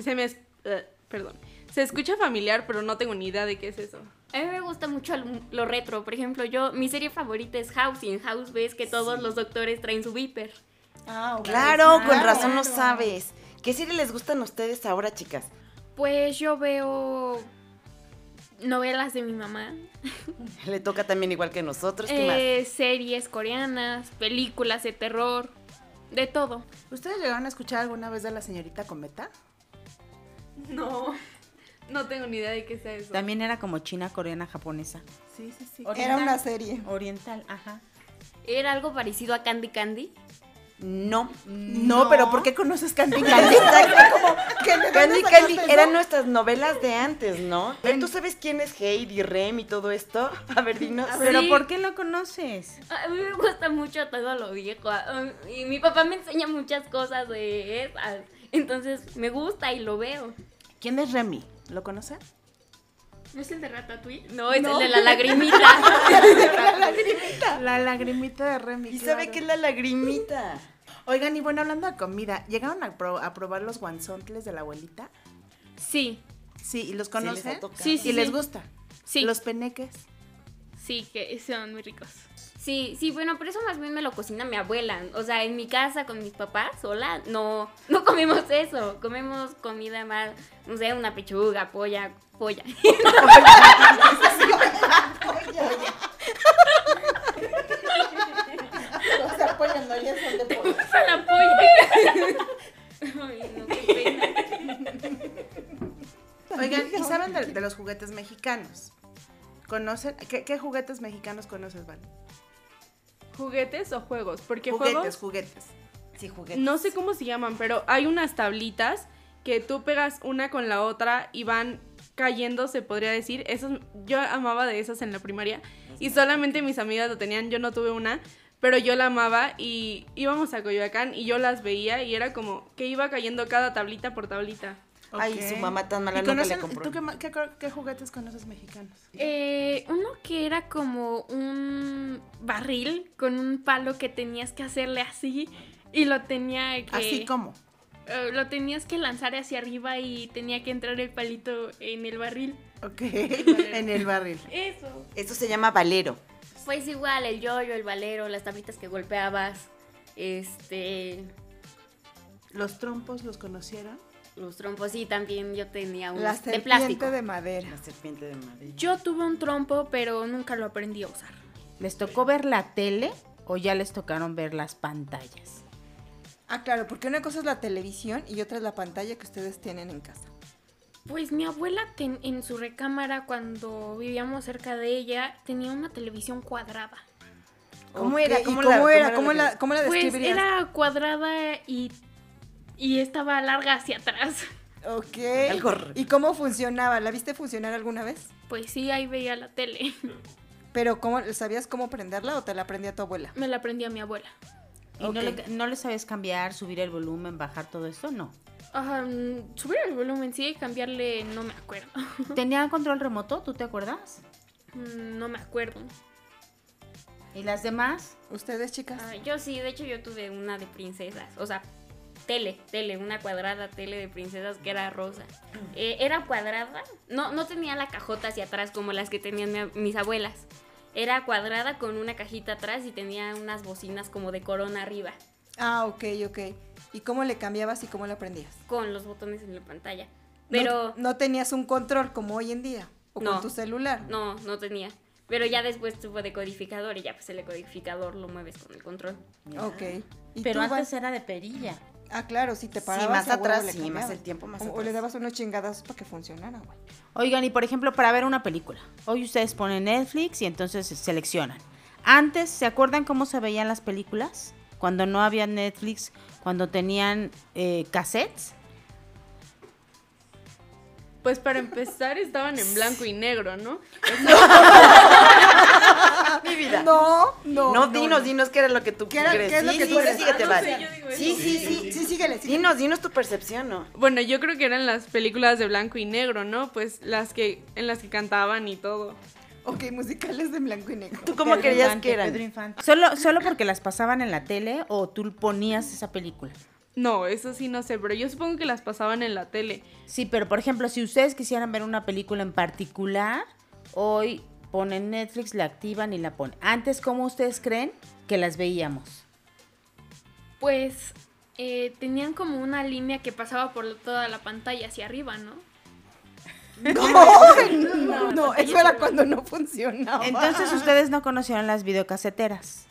se me... es- eh, perdón. Se escucha familiar, pero no tengo ni idea de qué es eso. A mí me gusta mucho lo, retro. Por ejemplo, yo, mi serie favorita es House. Y en House ves que todos los doctores traen su viper. Ah, ok. Claro, con Claro. razón no sabes. ¿Qué serie les gustan a ustedes ahora, chicas? Pues yo veo novelas de mi mamá, [laughs] Le toca también igual que nosotros. ¿Qué eh, series coreanas, películas de terror, de todo. ¿Ustedes llegaron a escuchar alguna vez de la señorita Cometa? No, no tengo ni idea de qué sea eso. También era como china, coreana, japonesa. Sí, sí, sí. Era una serie. Oriental, ajá. Era algo parecido a Candy Candy. No. No, pero ¿por qué conoces Candy [laughs] Candy? Candy Candy eran nuestras novelas de antes, ¿no? Ver, ¿tú sabes quién es Heidi, Rem y todo esto? A ver, dinos. Pero. ¿por qué lo conoces? A mí me gusta mucho todo lo viejo. ah, Y mi papá me enseña muchas cosas de esas. Entonces me gusta y lo veo. ¿Quién es Remy? ¿Lo conocen? ¿No es el de Ratatouille? No, es el de [laughs] la lagrimita. La lagrimita de Remy. ¿Y sabe qué es la lagrimita? Oigan, y bueno, hablando de comida, ¿llegaron a, pro- a probar los guanzontles de la abuelita? Sí, Sí, ¿y los Sí, les ha conocen? Sí, sí, ¿Y les gusta? sí, Los peneques. sí, que son muy ricos. Sí, sí, bueno, pero eso más bien me lo cocina mi abuela. O sea, en mi casa con mis papás sola, no, no comemos eso. Comemos comida más, no sé, una pechuga, polla, polla. [laughs] O sea, pollo no, ya son de la polla. Ay, no, qué pena. Oigan, ¿y saben de, de los juguetes mexicanos? ¿Conocen? ¿Qué, qué juguetes mexicanos conoces, Van? ¿Juguetes o juegos? Porque Juguetes, juegos, juguetes. Sí, juguetes. no sé cómo se llaman, pero hay unas tablitas que tú pegas una con la otra y van cayendo, se podría decir. Esas, yo amaba de esas en la primaria y solamente mis amigas lo tenían, yo no tuve una, pero yo la amaba y íbamos a Coyoacán y yo las veía y era como que iba cayendo cada tablita por tablita. Ay, su mamá tan mala ¿Y nunca le compró. ¿Tú qué, qué qué juguetes conoces mexicanos? Eh, uno que era como un barril con un palo que tenías que hacerle así y lo tenía que... Así como. eh, lo tenías que lanzar hacia arriba y tenía que entrar el palito en el barril. Ok, [laughs] en el barril. Eso. Eso se llama valero. Pues igual, el yoyo, el valero, las tablitas que golpeabas, este, ¿Los trompos los conocieron? Los trompos, sí, también yo tenía unos La de plástico. de madera. La serpiente de madera. Yo tuve un trompo, pero nunca lo aprendí a usar. ¿Les tocó ver la tele o ya les tocaron ver las pantallas? Ah, claro, porque una cosa es la televisión y otra es la pantalla que ustedes tienen en casa. Pues mi abuela ten- en su recámara cuando vivíamos cerca de ella tenía una televisión cuadrada. ¿Cómo era? ¿y ¿Cómo cómo, la- cómo era? era ¿Cómo la- la, cómo la Pues describirías? era cuadrada y, y estaba larga hacia atrás. Ok. Algo ¿Y cómo funcionaba? ¿La viste funcionar alguna vez? Pues sí, ahí veía la tele. Pero ¿cómo, ¿sabías cómo prenderla o te la aprendía tu abuela? Me la aprendí a mi abuela. ¿Y no, le, no le sabes cambiar, subir el volumen, bajar todo esto? No. Ajá, mm, subir el volumen, sí, cambiarle, no me acuerdo. [laughs] ¿Tenía control remoto? ¿Tú te acuerdas? Mm, no me acuerdo. ¿Y las demás? ¿Ustedes, chicas? Ah, yo sí, de hecho yo tuve una de princesas, o sea, tele, tele, una cuadrada tele de princesas que era rosa. Eh, era cuadrada, no, no tenía la cajota hacia atrás como las que tenían mi- mis abuelas. Era cuadrada con una cajita atrás y tenía unas bocinas como de corona arriba, Ah, ok, ok. ¿Y cómo le cambiabas y cómo la aprendías? con los botones en la pantalla. No- Pero No, tenías un control como hoy en día. O No. con tu celular. no, no tenía. Pero ya después tuvo decodificador y ya pues el decodificador lo mueves con el control. Ok. ¿Y Pero antes era de perilla. Ah, claro, si te Sí, parabas. más a huevo atrás, sí, más el tiempo más o, o atrás. le dabas unos chingadas para que funcionara, güey. Oigan, y por ejemplo, para ver una película. Hoy ustedes ponen Netflix y entonces seleccionan. Antes, ¿se acuerdan cómo se veían las películas? Cuando no había Netflix, cuando tenían eh, cassettes. Pues para empezar estaban en blanco y negro, ¿no? [laughs] Mi vida. No, no. No, dinos, dinos qué era lo que tú ¿Qué era- crees. qué es lo sí, que sí, tú sí, Ah, no sé, digo eso. Sí, sí, sí. Sí, síguele, síguele. Dinos, dinos tu percepción, ¿no? Bueno, yo creo que eran las películas de blanco y negro, ¿no? Pues las que en las que cantaban y todo. Ok, musicales de blanco y negro. ¿Tú cómo Pedro creías Infante, que eran? Pedro Infante. ¿Solo, ¿Solo porque las pasaban en la tele o tú ponías esa película? No, eso sí no sé, pero yo supongo que las pasaban en la tele. Sí, pero por ejemplo, si ustedes quisieran ver una película en particular, hoy ponen Netflix, la activan y la ponen. Antes, ¿cómo ustedes creen que las veíamos? Pues eh, tenían como una línea que pasaba por toda la pantalla hacia arriba, ¿no? [laughs] [laughs] No, no, eso era cuando no funcionaba. Entonces ustedes no conocieron las videocaseteras.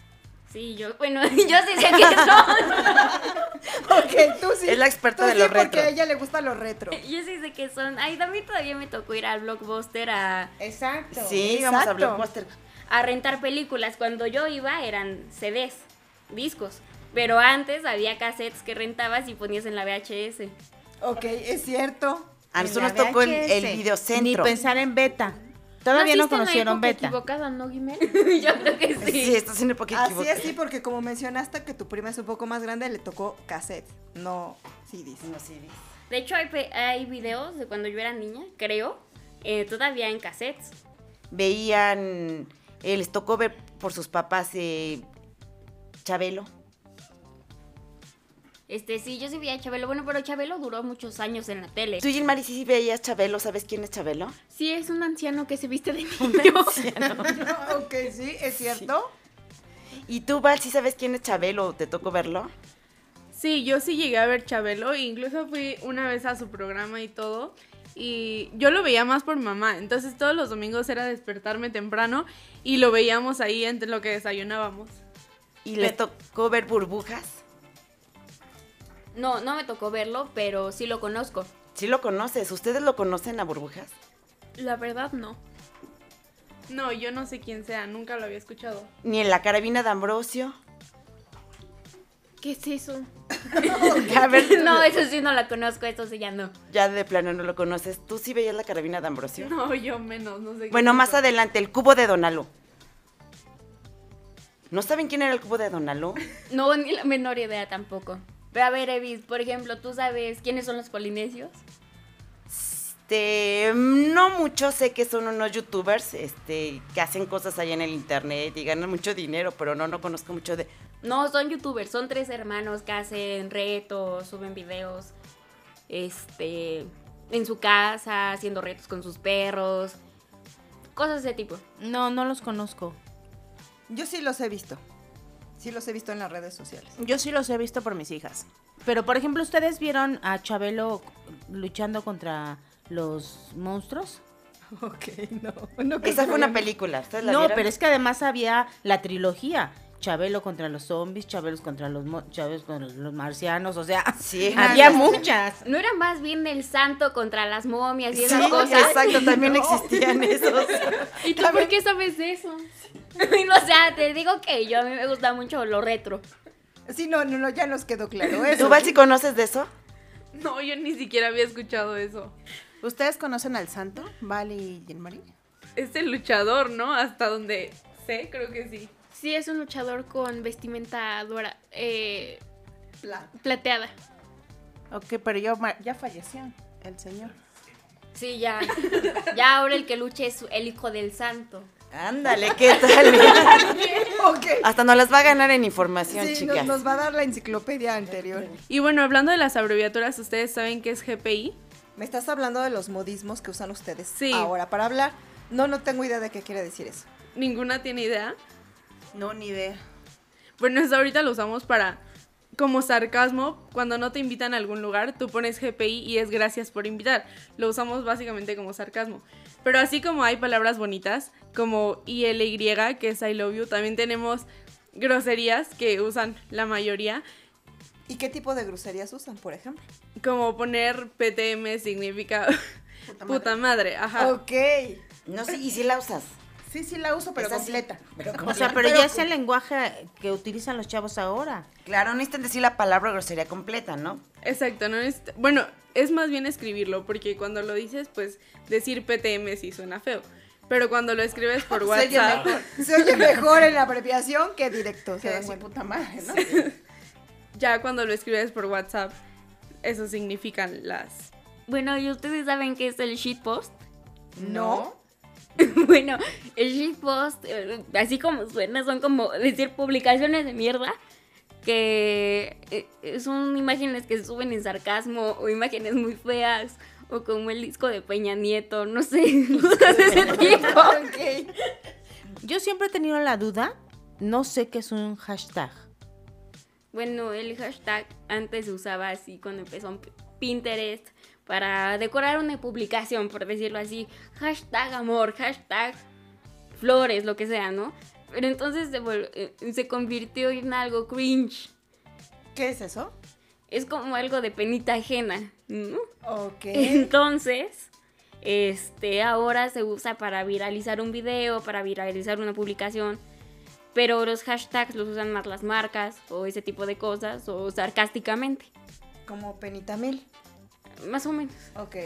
Sí, yo, bueno, [laughs] yo sí sé que son. [laughs] ok, tú sí. Es la experta tú de sí, lo porque retro. a ella le gusta lo retro. [laughs] Yo sí sé que son. Ay, también todavía me tocó ir al blockbuster a, Exacto. Sí, vamos a. Blockbuster. a rentar películas. Cuando yo iba eran CDs, discos. Pero antes había cassettes que rentabas y ponías en la VHS. Ok, es cierto. A nosotros nos tocó el, el Ni videocentro. pensar en beta. Todavía no ¿Naciste en la conocieron beta. equivocada, ¿no, Guimel? [laughs] yo creo que sí. Sí, estás en época Así equivocada. es, sí, porque como mencionaste que tu prima es un poco más grande, le tocó cassette, no CDs. No, sí. De hecho, hay, pe- hay videos de cuando yo era niña, creo, eh, todavía en cassettes. Veían, eh, les tocó ver por sus papás eh, Chabelo. Este, sí, yo sí veía a Chabelo. Bueno, pero Chabelo duró muchos años en la tele. Tú, Gilmari, sí, sí veías Chabelo. ¿Sabes quién es Chabelo? Sí, es un anciano que se viste de [laughs] niño. [laughs] ok, sí, es cierto. ¿Y tú, Val, sí sabes quién es Chabelo? ¿Te tocó verlo? Sí, yo sí llegué a ver Chabelo, incluso fui una vez a su programa y todo. Y yo lo veía más por mi mamá, entonces todos los domingos era despertarme temprano y lo veíamos ahí entre lo que desayunábamos. ¿Y les tocó ver burbujas? No, no me tocó verlo, pero sí lo conozco. Sí lo conoces. ¿Ustedes lo conocen a burbujas? La verdad, no. No, yo no sé quién sea, nunca lo había escuchado. Ni en la carabina de Ambrosio. ¿Qué es eso? [laughs] A ver, No, eso sí no la conozco, eso sí ya no. ya de plano no lo conoces. ¿Tú sí veías la carabina de Ambrosio? No, yo menos, no sé. Bueno, más adelante, el cubo de Donalo. ¿No saben quién era el cubo de Donalo? No, ni la menor idea tampoco. Pero a ver, Evis, por ejemplo, ¿tú sabes quiénes son los polinesios? Este, no mucho, sé que son unos youtubers, este, que hacen cosas allá en el internet y ganan mucho dinero, pero no, no conozco mucho de... No, son youtubers, son tres hermanos que hacen retos, suben videos, este, en su casa, haciendo retos con sus perros, cosas de ese tipo. No, no los conozco. Yo sí los he visto. Sí los he visto en las redes sociales. Yo sí los he visto por mis hijas. Pero, por ejemplo, ¿ustedes vieron a Chabelo luchando contra los monstruos? [laughs] Ok, no. no Esa fue una película, ¿ustedes la No, vieron? pero es que además había la trilogía. Chabelo contra los zombies, Chabelo contra los, Chabelos contra los marcianos, o sea, [laughs] Sí. [laughs] había muchas. ¿No era más bien el santo contra las momias y Sí, esas cosas? exacto, también existían [laughs] esos. ¿Y tú por qué sabes de eso? o sea, te digo que yo a mí me gusta mucho lo retro. Sí, no, no, no, ya nos quedó claro eso. ¿Tú, Val, si conoces de eso? No, yo ni siquiera había escuchado eso. ¿Ustedes conocen al santo? ¿Vale y Gilmari? Es el luchador, ¿no? Hasta donde sé, creo que sí. Sí, es un luchador con vestimenta dora, eh, Pla- plateada. Ok, pero ya, ma- ya falleció el señor. Sí, ya. Ya ahora el que luche es el hijo del santo. Ándale, ¿qué tal? [laughs] Ok. Hasta nos las va a ganar en información, Sí, chicas. nos, nos va a dar la enciclopedia anterior. Y bueno, hablando de las abreviaturas, ¿ustedes saben qué es GPI? Me estás hablando de los modismos que usan ustedes Sí. ahora para hablar. No, no tengo idea de qué quiere decir eso. Ninguna tiene idea. No, ni idea. Bueno, eso ahorita lo usamos para como sarcasmo. Cuando no te invitan a algún lugar, tú pones GPI y es gracias por invitar. Lo usamos básicamente como sarcasmo. Pero así como hay palabras bonitas, como ILY, que es I love you, también tenemos groserías que usan la mayoría. ¿Y qué tipo de groserías usan, por ejemplo? Como poner PTM significa puta madre, ajá. Ok. No sé, ¿y si la usas? Sí, sí la uso, pero completa. [laughs] O sea, pero ya es el lenguaje que utilizan los chavos ahora. Claro, no necesitan decir la palabra grosería completa, ¿no? Exacto, no es, bueno, es más bien escribirlo, porque cuando lo dices, pues decir PTM sí suena feo. Pero cuando lo escribes por [laughs] Se oye, WhatsApp, mejor, [laughs] se oye mejor en la abreviación que directo. Que ¿se dan decir cuenta? puta madre, ¿no? ya cuando lo escribes por WhatsApp, eso significan las... Bueno, ¿y ustedes saben qué es el shitpost? No. [laughs] bueno, el shitpost, eh, así como suena, son como decir publicaciones de mierda. que eh, son imágenes que se suben en sarcasmo o imágenes muy feas o como el disco de Peña Nieto, no sé, [laughs] cosas de ese tipo. [laughs] Yo siempre he tenido la duda, no sé qué es un hashtag. Bueno, el hashtag antes se usaba así cuando empezó Pinterest para decorar una publicación, por decirlo así. Hashtag amor, hashtag flores, lo que sea, ¿no? Pero entonces se, eh, se convirtió en algo cringe. ¿Qué es eso? Es como algo de penita ajena, ¿no? Ok. Entonces, este, ahora se usa para viralizar un video, para viralizar una publicación. Pero los hashtags los usan más las marcas o ese tipo de cosas o sarcásticamente. Como penitamil. Más o menos. Ok.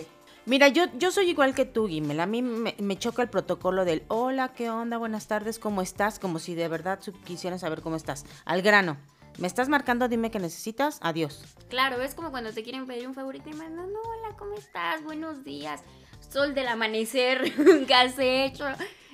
Mira, yo, yo soy igual que tú, Gimel. A mí me, me choca el protocolo del hola, ¿qué onda? Buenas tardes, ¿cómo estás? Como si de verdad quisieran saber cómo estás. Al grano. ¿Me estás marcando? Dime qué necesitas. Adiós. Claro, es como cuando te quieren pedir un favorito y mandan, no, hola, ¿cómo estás? Buenos días. Sol del amanecer, [laughs] ¿qué has hecho?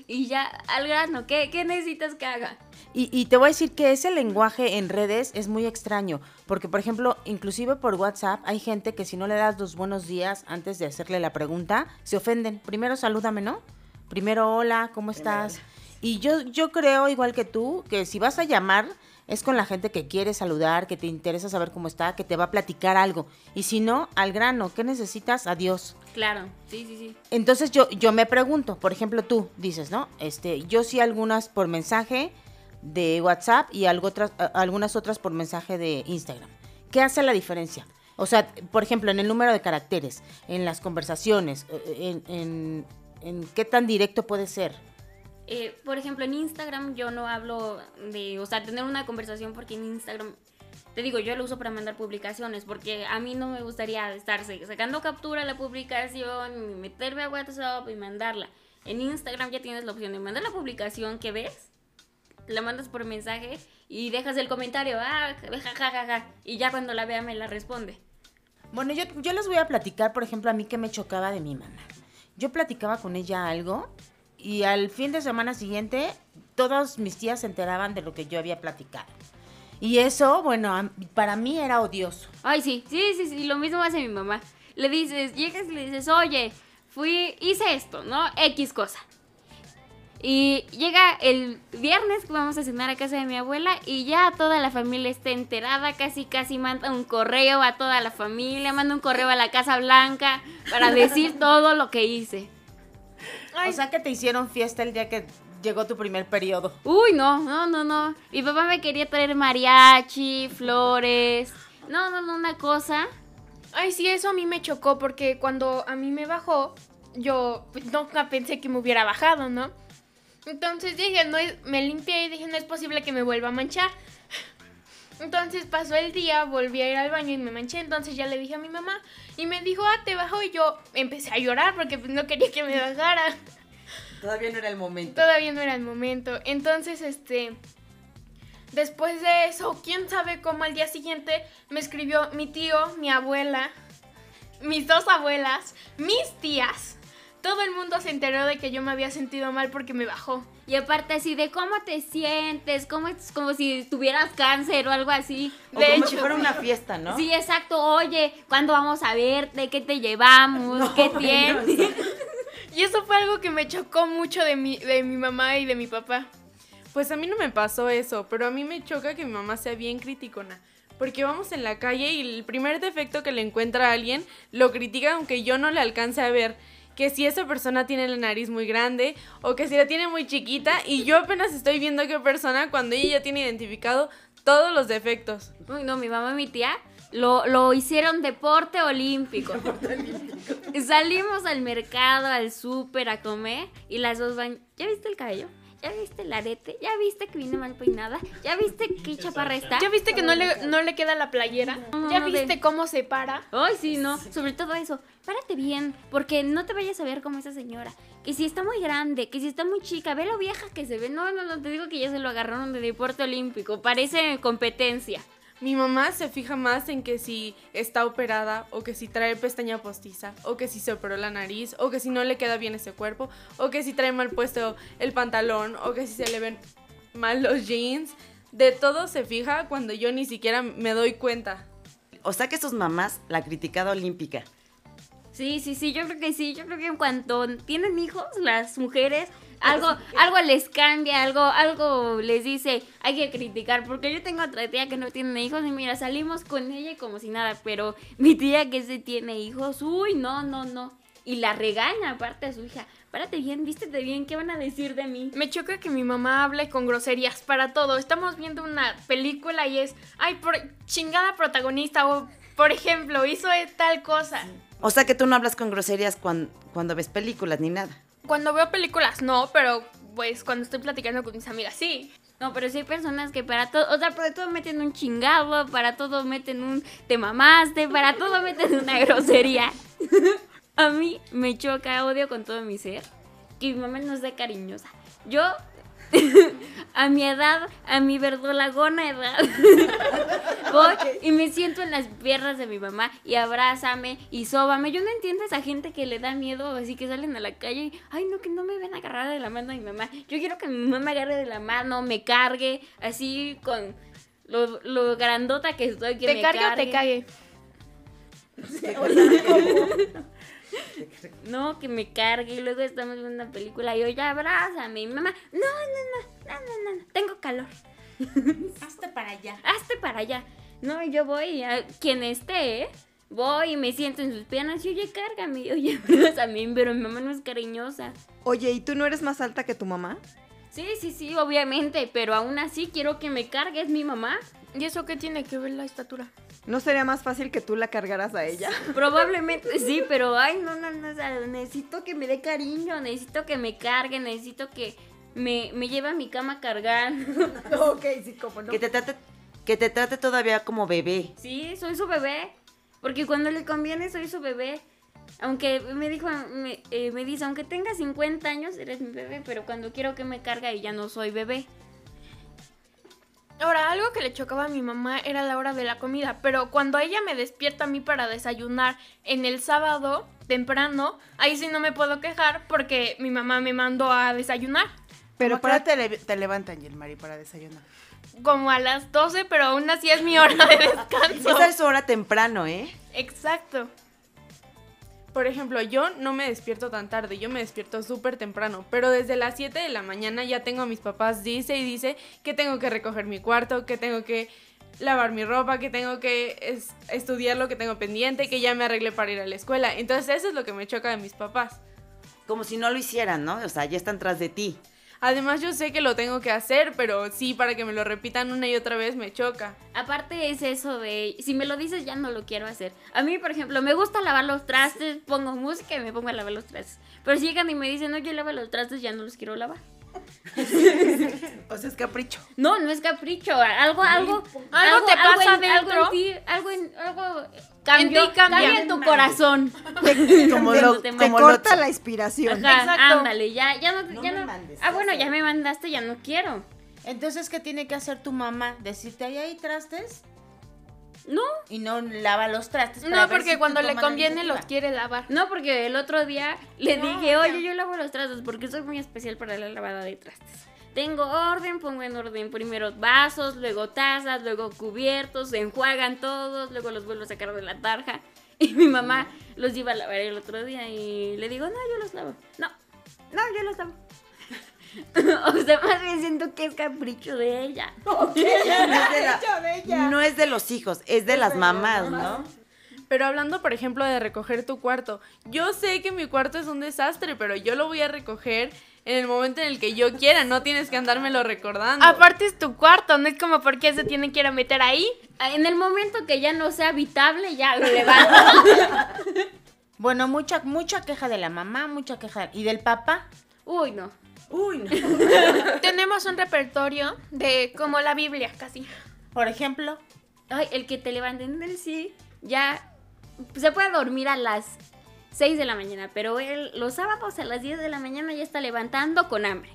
Y ya, al grano, ¿qué, qué necesitas que haga? Y, y te voy a decir que ese lenguaje en redes es muy extraño, porque por ejemplo, inclusive por WhatsApp hay gente que si no le das los buenos días antes de hacerle la pregunta, se ofenden. Primero salúdame, ¿no? Primero hola, ¿cómo estás? Y yo, yo creo, igual que tú, que si vas a llamar es con la gente que quiere saludar, que te interesa saber cómo está, que te va a platicar algo. Y si no, al grano, ¿qué necesitas? Adiós. Claro, sí, sí, sí. Entonces yo, yo me pregunto, por ejemplo, tú dices, ¿no? Este, yo sí algunas por mensaje de WhatsApp y algo otras, algunas otras por mensaje de Instagram. ¿Qué hace la diferencia? O sea, por ejemplo, en el número de caracteres, en las conversaciones, eh, en, en- en qué tan directo puede ser. Eh, por ejemplo, en Instagram yo no hablo de, o sea, tener una conversación porque en Instagram, te digo, yo lo uso para mandar publicaciones porque a mí no me gustaría estarse sacando captura la publicación, y meterme a WhatsApp y mandarla. En Instagram ya tienes la opción de mandar la publicación que ves, la mandas por mensaje y dejas el comentario, ah, ja, ja, ja, ja, y ya cuando la vea me la responde. Bueno, yo, yo les voy a platicar, por ejemplo, a mí que me chocaba de mi mamá. Yo platicaba con ella algo y al fin de semana siguiente todas mis tías se enteraban de lo que yo había platicado. Y eso, bueno, para mí era odioso. Ay, sí, sí, sí, sí, lo mismo hace mi mamá. Le dices, llegas y le dices, oye, fui, hice esto, ¿no? X cosa. Y llega el viernes que vamos a cenar a casa de mi abuela y ya toda la familia está enterada, casi casi manda un correo a toda la familia, manda un correo a la Casa Blanca para decir todo lo que hice. O sea que te hicieron fiesta el día que llegó tu primer periodo. Uy, no, no, no, no. Mi papá me quería traer mariachi, flores. No, no, no, una cosa. Ay, sí, eso a mí me chocó porque cuando a mí me bajó, yo pues, nunca pensé que me hubiera bajado, ¿no? Entonces dije, no es- me limpié y dije, no es posible que me vuelva a manchar. Entonces pasó el día, volví a ir al baño y me manché, entonces ya le dije a mi mamá y me dijo, ah, te bajó y yo empecé a llorar porque pues, no quería que me bajara. Todavía no era el momento. Todavía no era el momento. Entonces, este. Después de eso, quién sabe cómo al día siguiente me escribió mi tío, mi abuela, mis dos abuelas, mis tías. Todo el mundo se enteró de que yo me había sentido mal porque me bajó. Y aparte así de cómo te sientes, cómo es como si tuvieras cáncer o algo así. O De como hecho- si fuera una fiesta, ¿no? Sí, exacto. Oye, ¿cuándo vamos a verte? ¿Qué te llevamos? ¿Qué [laughs] tienes? Y eso fue algo que me chocó mucho de mi, de mi mamá y de mi papá. Pues a mí no me pasó eso, pero a mí me choca que mi mamá sea bien criticona. Porque vamos en la calle y el primer defecto que le encuentra a alguien lo critica aunque yo no le alcance a ver. Que si esa persona tiene la nariz muy grande o que si la tiene muy chiquita y yo apenas estoy viendo qué persona cuando ella ya tiene identificado todos los defectos. Uy, no, mi mamá y mi tía lo, lo hicieron deporte olímpico. [laughs] Salimos al mercado, al súper a comer y las dos van, ¿ya viste el cabello? ¿Ya viste el arete? ¿Ya viste que viene mal peinada? ¿Ya viste qué chaparra está? ¿Ya viste que no le, no le queda la playera? No, ¿Ya no, de- viste cómo se para? Ay, sí, no. Sobre todo eso. Párate bien, porque no te vayas a ver como esa señora. Que si está muy grande, que si está muy chica, ve lo vieja que se ve. No, no, no, te digo que ya se lo agarraron de deporte olímpico. Parece competencia. Mi mamá se fija más en que si está operada o que si trae pestaña postiza o que si se operó la nariz o que si no le queda bien ese cuerpo o que si trae mal puesto el pantalón o que si se le ven mal los jeans. de todo se fija cuando yo ni siquiera me doy cuenta. O sea que sus mamás, la criticada olímpica. Sí, sí, sí, yo creo que sí. Yo creo que en cuanto tienen hijos, las mujeres, algo, algo les cambia, algo, algo les dice, hay que criticar. Porque yo tengo otra tía que no tiene hijos y mira, salimos con ella y como si nada. Pero mi tía que sí tiene hijos, uy, no, no, no. Y la regaña aparte a su hija. Párate bien, vístete bien, ¿qué van a decir de mí? Me choca que mi mamá hable con groserías para todo. Estamos viendo una película y es, ay, por chingada protagonista o, por ejemplo, hizo tal cosa. O sea que tú no hablas con groserías cuando, cuando ves películas ni nada. Cuando veo películas no, pero pues cuando estoy platicando con mis amigas sí. No, pero sí hay personas que para todo, o sea, para todo meten un chingado, para todo meten un te mamaste, para todo meten una [laughs] grosería. [laughs] A mí me choca, odio con todo mi ser que mi mamá no sea cariñosa. Yo, [laughs] a mi edad, a mi verdolagona edad, [laughs] voy y me siento en las piernas de mi mamá y abrázame y sóbame. Yo no entiendo a esa gente que le da miedo, así que salen a la calle y, ay, no, que no me ven agarrar de la mano a mi mamá. Yo quiero que mi mamá me agarre de la mano, me cargue, así con lo, lo grandota que estoy, que ¿Te me cargue o te cague? [laughs] [laughs] No, que me cargue y luego estamos viendo una película y yo ya abrázame. Y mi mamá, no, no, no, no, no, no, no, tengo calor. [laughs] Hazte para allá. Hazte para allá. No, y yo voy, a quien esté, ¿eh? Voy y me siento en sus piernas y oye, cárgame. [laughs] Oye, abrázame, pero mi mamá no es cariñosa. Oye, ¿y tú no eres más alta que tu mamá? Sí, sí, sí, obviamente, pero aún así quiero que me cargue, es mi mamá. ¿Y eso qué tiene que ver la estatura? ¿No sería más fácil que tú la cargaras a ella? Probablemente sí, pero ay, no, no, no, o sea, necesito que me dé cariño, necesito que me cargue, necesito que me, me lleve a mi cama a cargar. [laughs] ok, sí, como no. Que te trate, que te trate todavía como bebé. Sí, soy su bebé, porque cuando le conviene soy su bebé. Aunque me dijo, me, eh, me dice, aunque tengas 50 años, eres mi bebé, pero cuando quiero que me carga y ya no soy bebé. Ahora, algo que le chocaba a mi mamá era la hora de la comida, pero cuando ella me despierta a mí para desayunar en el sábado temprano, ahí sí no me puedo quejar porque mi mamá me mandó a desayunar. Pero para te, le- te levantan, Yelmari, para desayunar. Como a las 12, pero aún así es mi hora de [laughs] descanso. Esa es su hora temprano, ¿eh? Exacto. Por ejemplo, yo no me despierto tan tarde, yo me despierto súper temprano, pero desde las 7 de la mañana ya tengo a mis papás, dice y dice que tengo que recoger mi cuarto, que tengo que lavar mi ropa, que tengo que es- estudiar lo que tengo pendiente, que ya me arreglé para ir a la escuela. Entonces eso es lo que me choca de mis papás. Como si no lo hicieran, ¿no? O sea, ya están tras de ti. Además yo sé que lo tengo que hacer, pero sí, para que me lo repitan una y otra vez me choca. Aparte es eso de, si me lo dices ya no lo quiero hacer. A mí, por ejemplo, me gusta lavar los trastes, pongo música y me pongo a lavar los trastes. Pero si llegan y me dicen, oye, lava los trastes, ya no los quiero lavar. [laughs] O sea, es capricho. No, no es capricho, algo, algo, Algo te pasa en, algo dentro. en ti, algo en, algo cambió, En ti cambia. cambia en tu corazón. [laughs] Como Cuando lo, te Te como lo- corta la inspiración. Ajá, Exacto. ándale, ya, ya no, No ya me no. mandes, ah, bueno, ya me mandaste, ya no quiero. Entonces, ¿qué tiene que hacer tu mamá? ¿Decirte ahí hay trastes? No, Y no lava los trastes. para No, ver porque si cuando le conviene los quiere lavar. no, porque el otro día le No, dije, oye, yo lavo los trastes porque soy muy especial para la lavada de trastes. Tengo orden, pongo en orden primero vasos, luego tazas, luego cubiertos, se enjuagan todos, luego los vuelvo a sacar de la tarja. [laughs] Y mi mamá los iba a lavar el otro día y le digo, no, yo los lavo. No, no, yo los lavo. [laughs] o sea, más bien siento que es capricho de ella. [laughs] No es, de la- no es de los hijos, es de las mamás, ¿no? Pero hablando, por ejemplo, de recoger tu cuarto, yo sé que mi cuarto es un desastre, pero yo lo voy a recoger en el momento en el que yo quiera, no tienes que andármelo recordando. Aparte es tu cuarto, no es como por qué se tiene que ir a meter ahí. En el momento que ya no sea habitable, ya lo [laughs] levanto. Bueno, mucha, mucha queja de la mamá, mucha queja. ¿Y del papá? Uy, no. Uy, no. [laughs] Tenemos un repertorio de como la Biblia, casi. Por ejemplo, Ay, el que te levanten del sí, ya se puede dormir a las 6 de la mañana, pero él los sábados a las 10 de la mañana ya está levantando con hambre.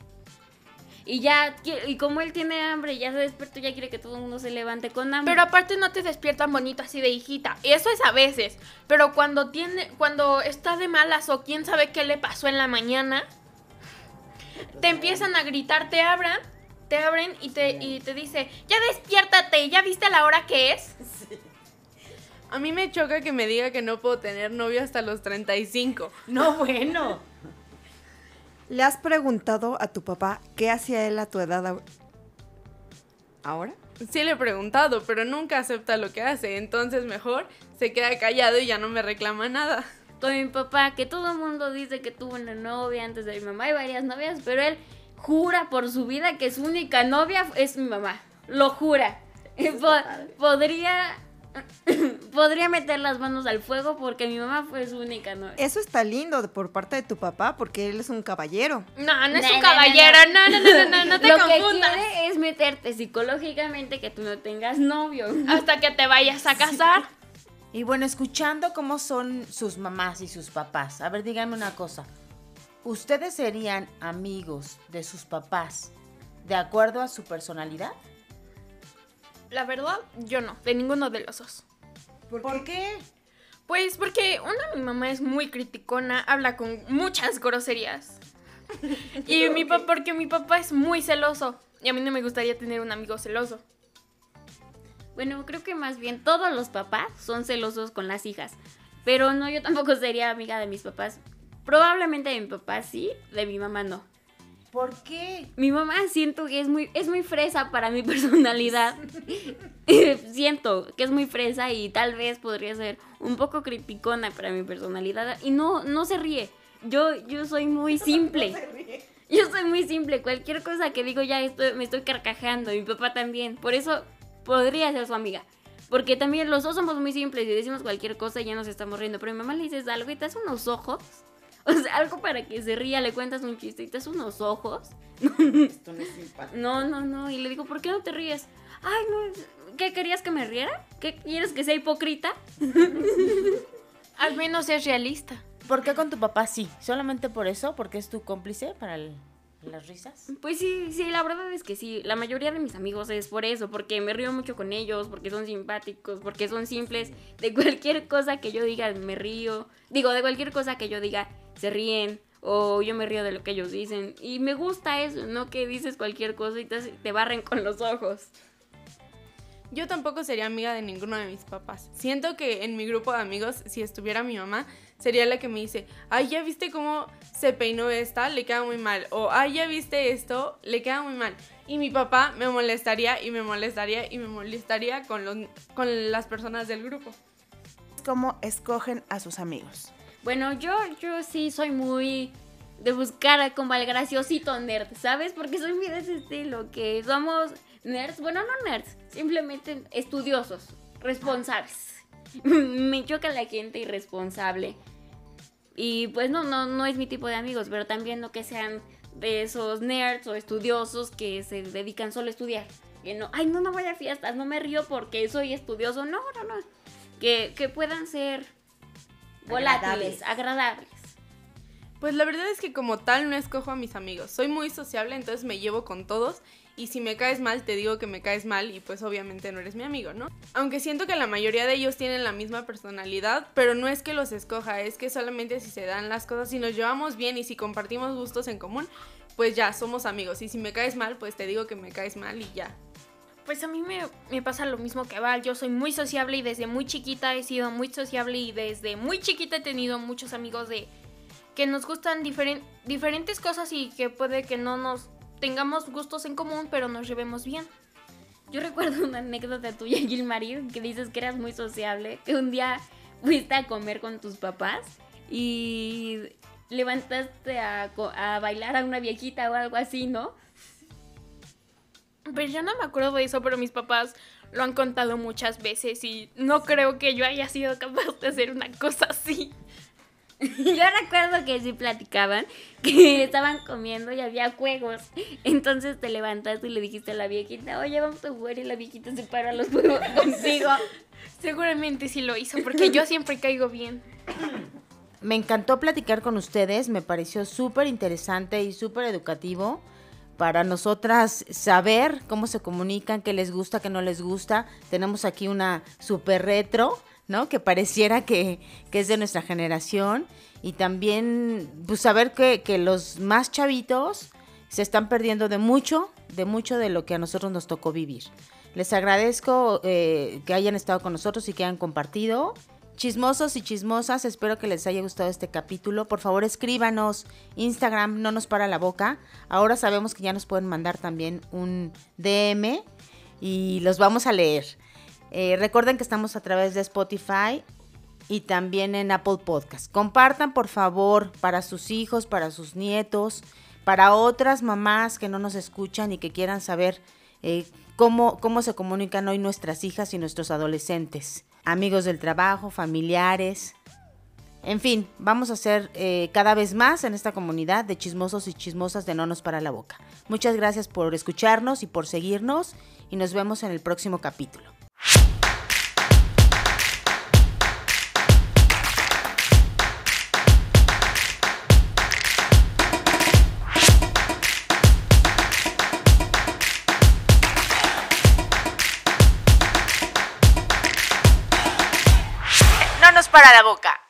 Y ya, y como él tiene hambre, ya se despertó, ya quiere que todo el mundo se levante con hambre. Pero aparte no te despiertan bonito así de hijita. Eso es a veces. Pero cuando tiene, cuando está de malas o quién sabe qué le pasó en la mañana, te empiezan a gritar, te abran te abren y te, y te dice, ya despiértate, ¿ya viste la hora que es? A mí me choca que me diga que no puedo tener novio hasta los 35. No, bueno. ¿Le has preguntado a tu papá qué hacía él a tu edad ahor- ahora? Sí le he preguntado, pero nunca acepta lo que hace, entonces mejor se queda callado y ya no me reclama nada. Con mi papá, que todo el mundo dice que tuvo una novia antes de mi mamá y varias novias, pero él jura por su vida que su única novia es mi mamá. Lo jura. Po- podría, [clears throat] podría meter las manos al fuego porque mi mamá fue su única novia. Eso está lindo por parte de tu papá porque él es un caballero. No, no es No, un no, caballero, no, no, no, no, no, no [laughs] te Lo que confundas. quiere es meterte psicológicamente que tú no tengas novio. Hasta que te vayas a [laughs] casar. Y bueno, escuchando cómo son sus mamás y sus papás. A ver, díganme una cosa. ¿Ustedes serían amigos de sus papás de acuerdo a su personalidad? La verdad, yo no, de ninguno de los dos. ¿Por, qué? Pues porque una, mi mamá es muy criticona, habla con muchas groserías. [laughs] Y mi papá, porque mi papá es muy celoso. Y a mí no me gustaría tener un amigo celoso. Bueno, creo que más bien todos los papás son celosos con las hijas. Pero no, yo tampoco [laughs] sería amiga de mis papás. Probablemente de mi papá sí, de mi mamá no. ¿Por qué? Mi mamá siento que es muy, es muy fresa para mi [laughs] personalidad. [laughs] siento que es muy fresa y tal vez podría ser un poco criticona para mi personalidad. Y no, no se ríe. Yo, yo soy muy simple. Yo soy muy simple. Cualquier cosa que digo ya estoy, me estoy carcajando. Mi papá también. Por eso podría ser su amiga. Porque también los dos somos muy simples y decimos cualquier cosa y ya nos estamos riendo. Pero a mi mamá le dices algo y te hace unos ojos. [laughs] O sea, algo para que se ría, le cuentas un chiste y te hace unos ojos. [laughs] Esto no es simpático. No, no, no. Y le digo, ¿por qué no te ríes? Ay, no. es- ¿Qué querías que me riera? ¿Qué quieres que sea hipócrita? Al menos es realista. ¿Por qué con tu papá sí? ¿Solamente por eso? ¿Porque es tu cómplice para el- las risas? Pues sí, sí, la verdad es que sí. La mayoría de mis amigos es por eso, porque me río mucho con ellos, porque son simpáticos, porque son simples. De cualquier cosa que yo diga, me río. Digo, de cualquier cosa que yo diga, se ríen. O yo me río de lo que ellos dicen. Y me gusta eso, no que dices cualquier cosa y te, te barren con los ojos. Yo tampoco sería amiga de ninguno de mis papás. Siento que en mi grupo de amigos, si estuviera mi mamá, sería la que me dice, ay, ya viste cómo se peinó esta, le queda muy mal. O, ay, ya viste esto, le queda muy mal. Y mi papá me molestaría y me molestaría y me molestaría con, los, con las personas del grupo. ¿Cómo escogen a sus amigos? Bueno, yo, yo sí soy muy de buscar como al graciosito nerd, ¿sabes? Porque soy muy de ese estilo, que somos nerds, bueno, no nerds, simplemente estudiosos, responsables. [laughs] Me choca la gente irresponsable. Y pues no, no, no es mi tipo de amigos, pero también no que sean de esos nerds o estudiosos que se dedican solo a estudiar. Que no, ay, no, no voy a fiestas, no me río porque soy estudioso. No, no, no. Que, que puedan ser volátiles, agradables. Pues la verdad es que como tal no escojo a mis amigos. Soy muy sociable, entonces me llevo con todos. Y si me caes mal, te digo que me caes mal y pues obviamente no eres mi amigo, ¿no? Aunque siento que la mayoría de ellos tienen la misma personalidad, pero no es que los escoja, es que solamente si se dan las cosas, si nos llevamos bien y si compartimos gustos en común, pues ya somos amigos. Y si me caes mal, pues te digo que me caes mal y ya. Pues a mí me, pasa lo mismo que Val. Yo soy muy sociable y desde muy chiquita he sido muy sociable y desde muy chiquita he tenido muchos amigos de que nos gustan diferen- diferentes cosas y que puede que no nos tengamos gustos en común, pero nos llevemos bien. Yo recuerdo una anécdota tuya, [laughs] Gilmarie, que dices que eras muy sociable, que un día fuiste a comer con tus papás y levantaste a, a bailar a una viejita o algo así, ¿no? Pero yo no me acuerdo de eso, pero mis papás lo han contado muchas veces y no creo que yo haya sido capaz de hacer una cosa así. [laughs] Yo recuerdo que sí platicaban, [laughs] que estaban comiendo y había juegos. Entonces te levantaste y le dijiste a la viejita, oye, vamos a jugar y la viejita se para a los juegos [laughs] contigo. Seguramente sí lo hizo, porque yo siempre caigo bien. Me encantó platicar con ustedes, me pareció súper interesante y súper educativo para nosotras saber cómo se comunican, qué les gusta, qué no les gusta. Tenemos aquí una súper retro, ¿no? Que pareciera que, que es de nuestra generación. Y también pues, saber que, los más chavitos se están perdiendo de mucho, de mucho de lo que a nosotros nos tocó vivir. Les agradezco eh, que hayan estado con nosotros y que hayan compartido. Chismosos y chismosas, espero que les haya gustado este capítulo. Por favor, escríbanos. Instagram no nos para la boca. Ahora sabemos que ya nos pueden mandar también un DM y los vamos a leer. Eh, recuerden que estamos a través de Spotify y también en Apple Podcast. Compartan, por favor, para sus hijos, para sus nietos, para otras mamás que no nos escuchan y que quieran saber eh, cómo, cómo se comunican hoy nuestras hijas y nuestros adolescentes, amigos del trabajo, familiares. En fin, vamos a ser eh, cada vez más en esta comunidad de chismosos y chismosas de No nos para la boca. Muchas gracias por escucharnos y por seguirnos y nos vemos en el próximo capítulo. Para la boca.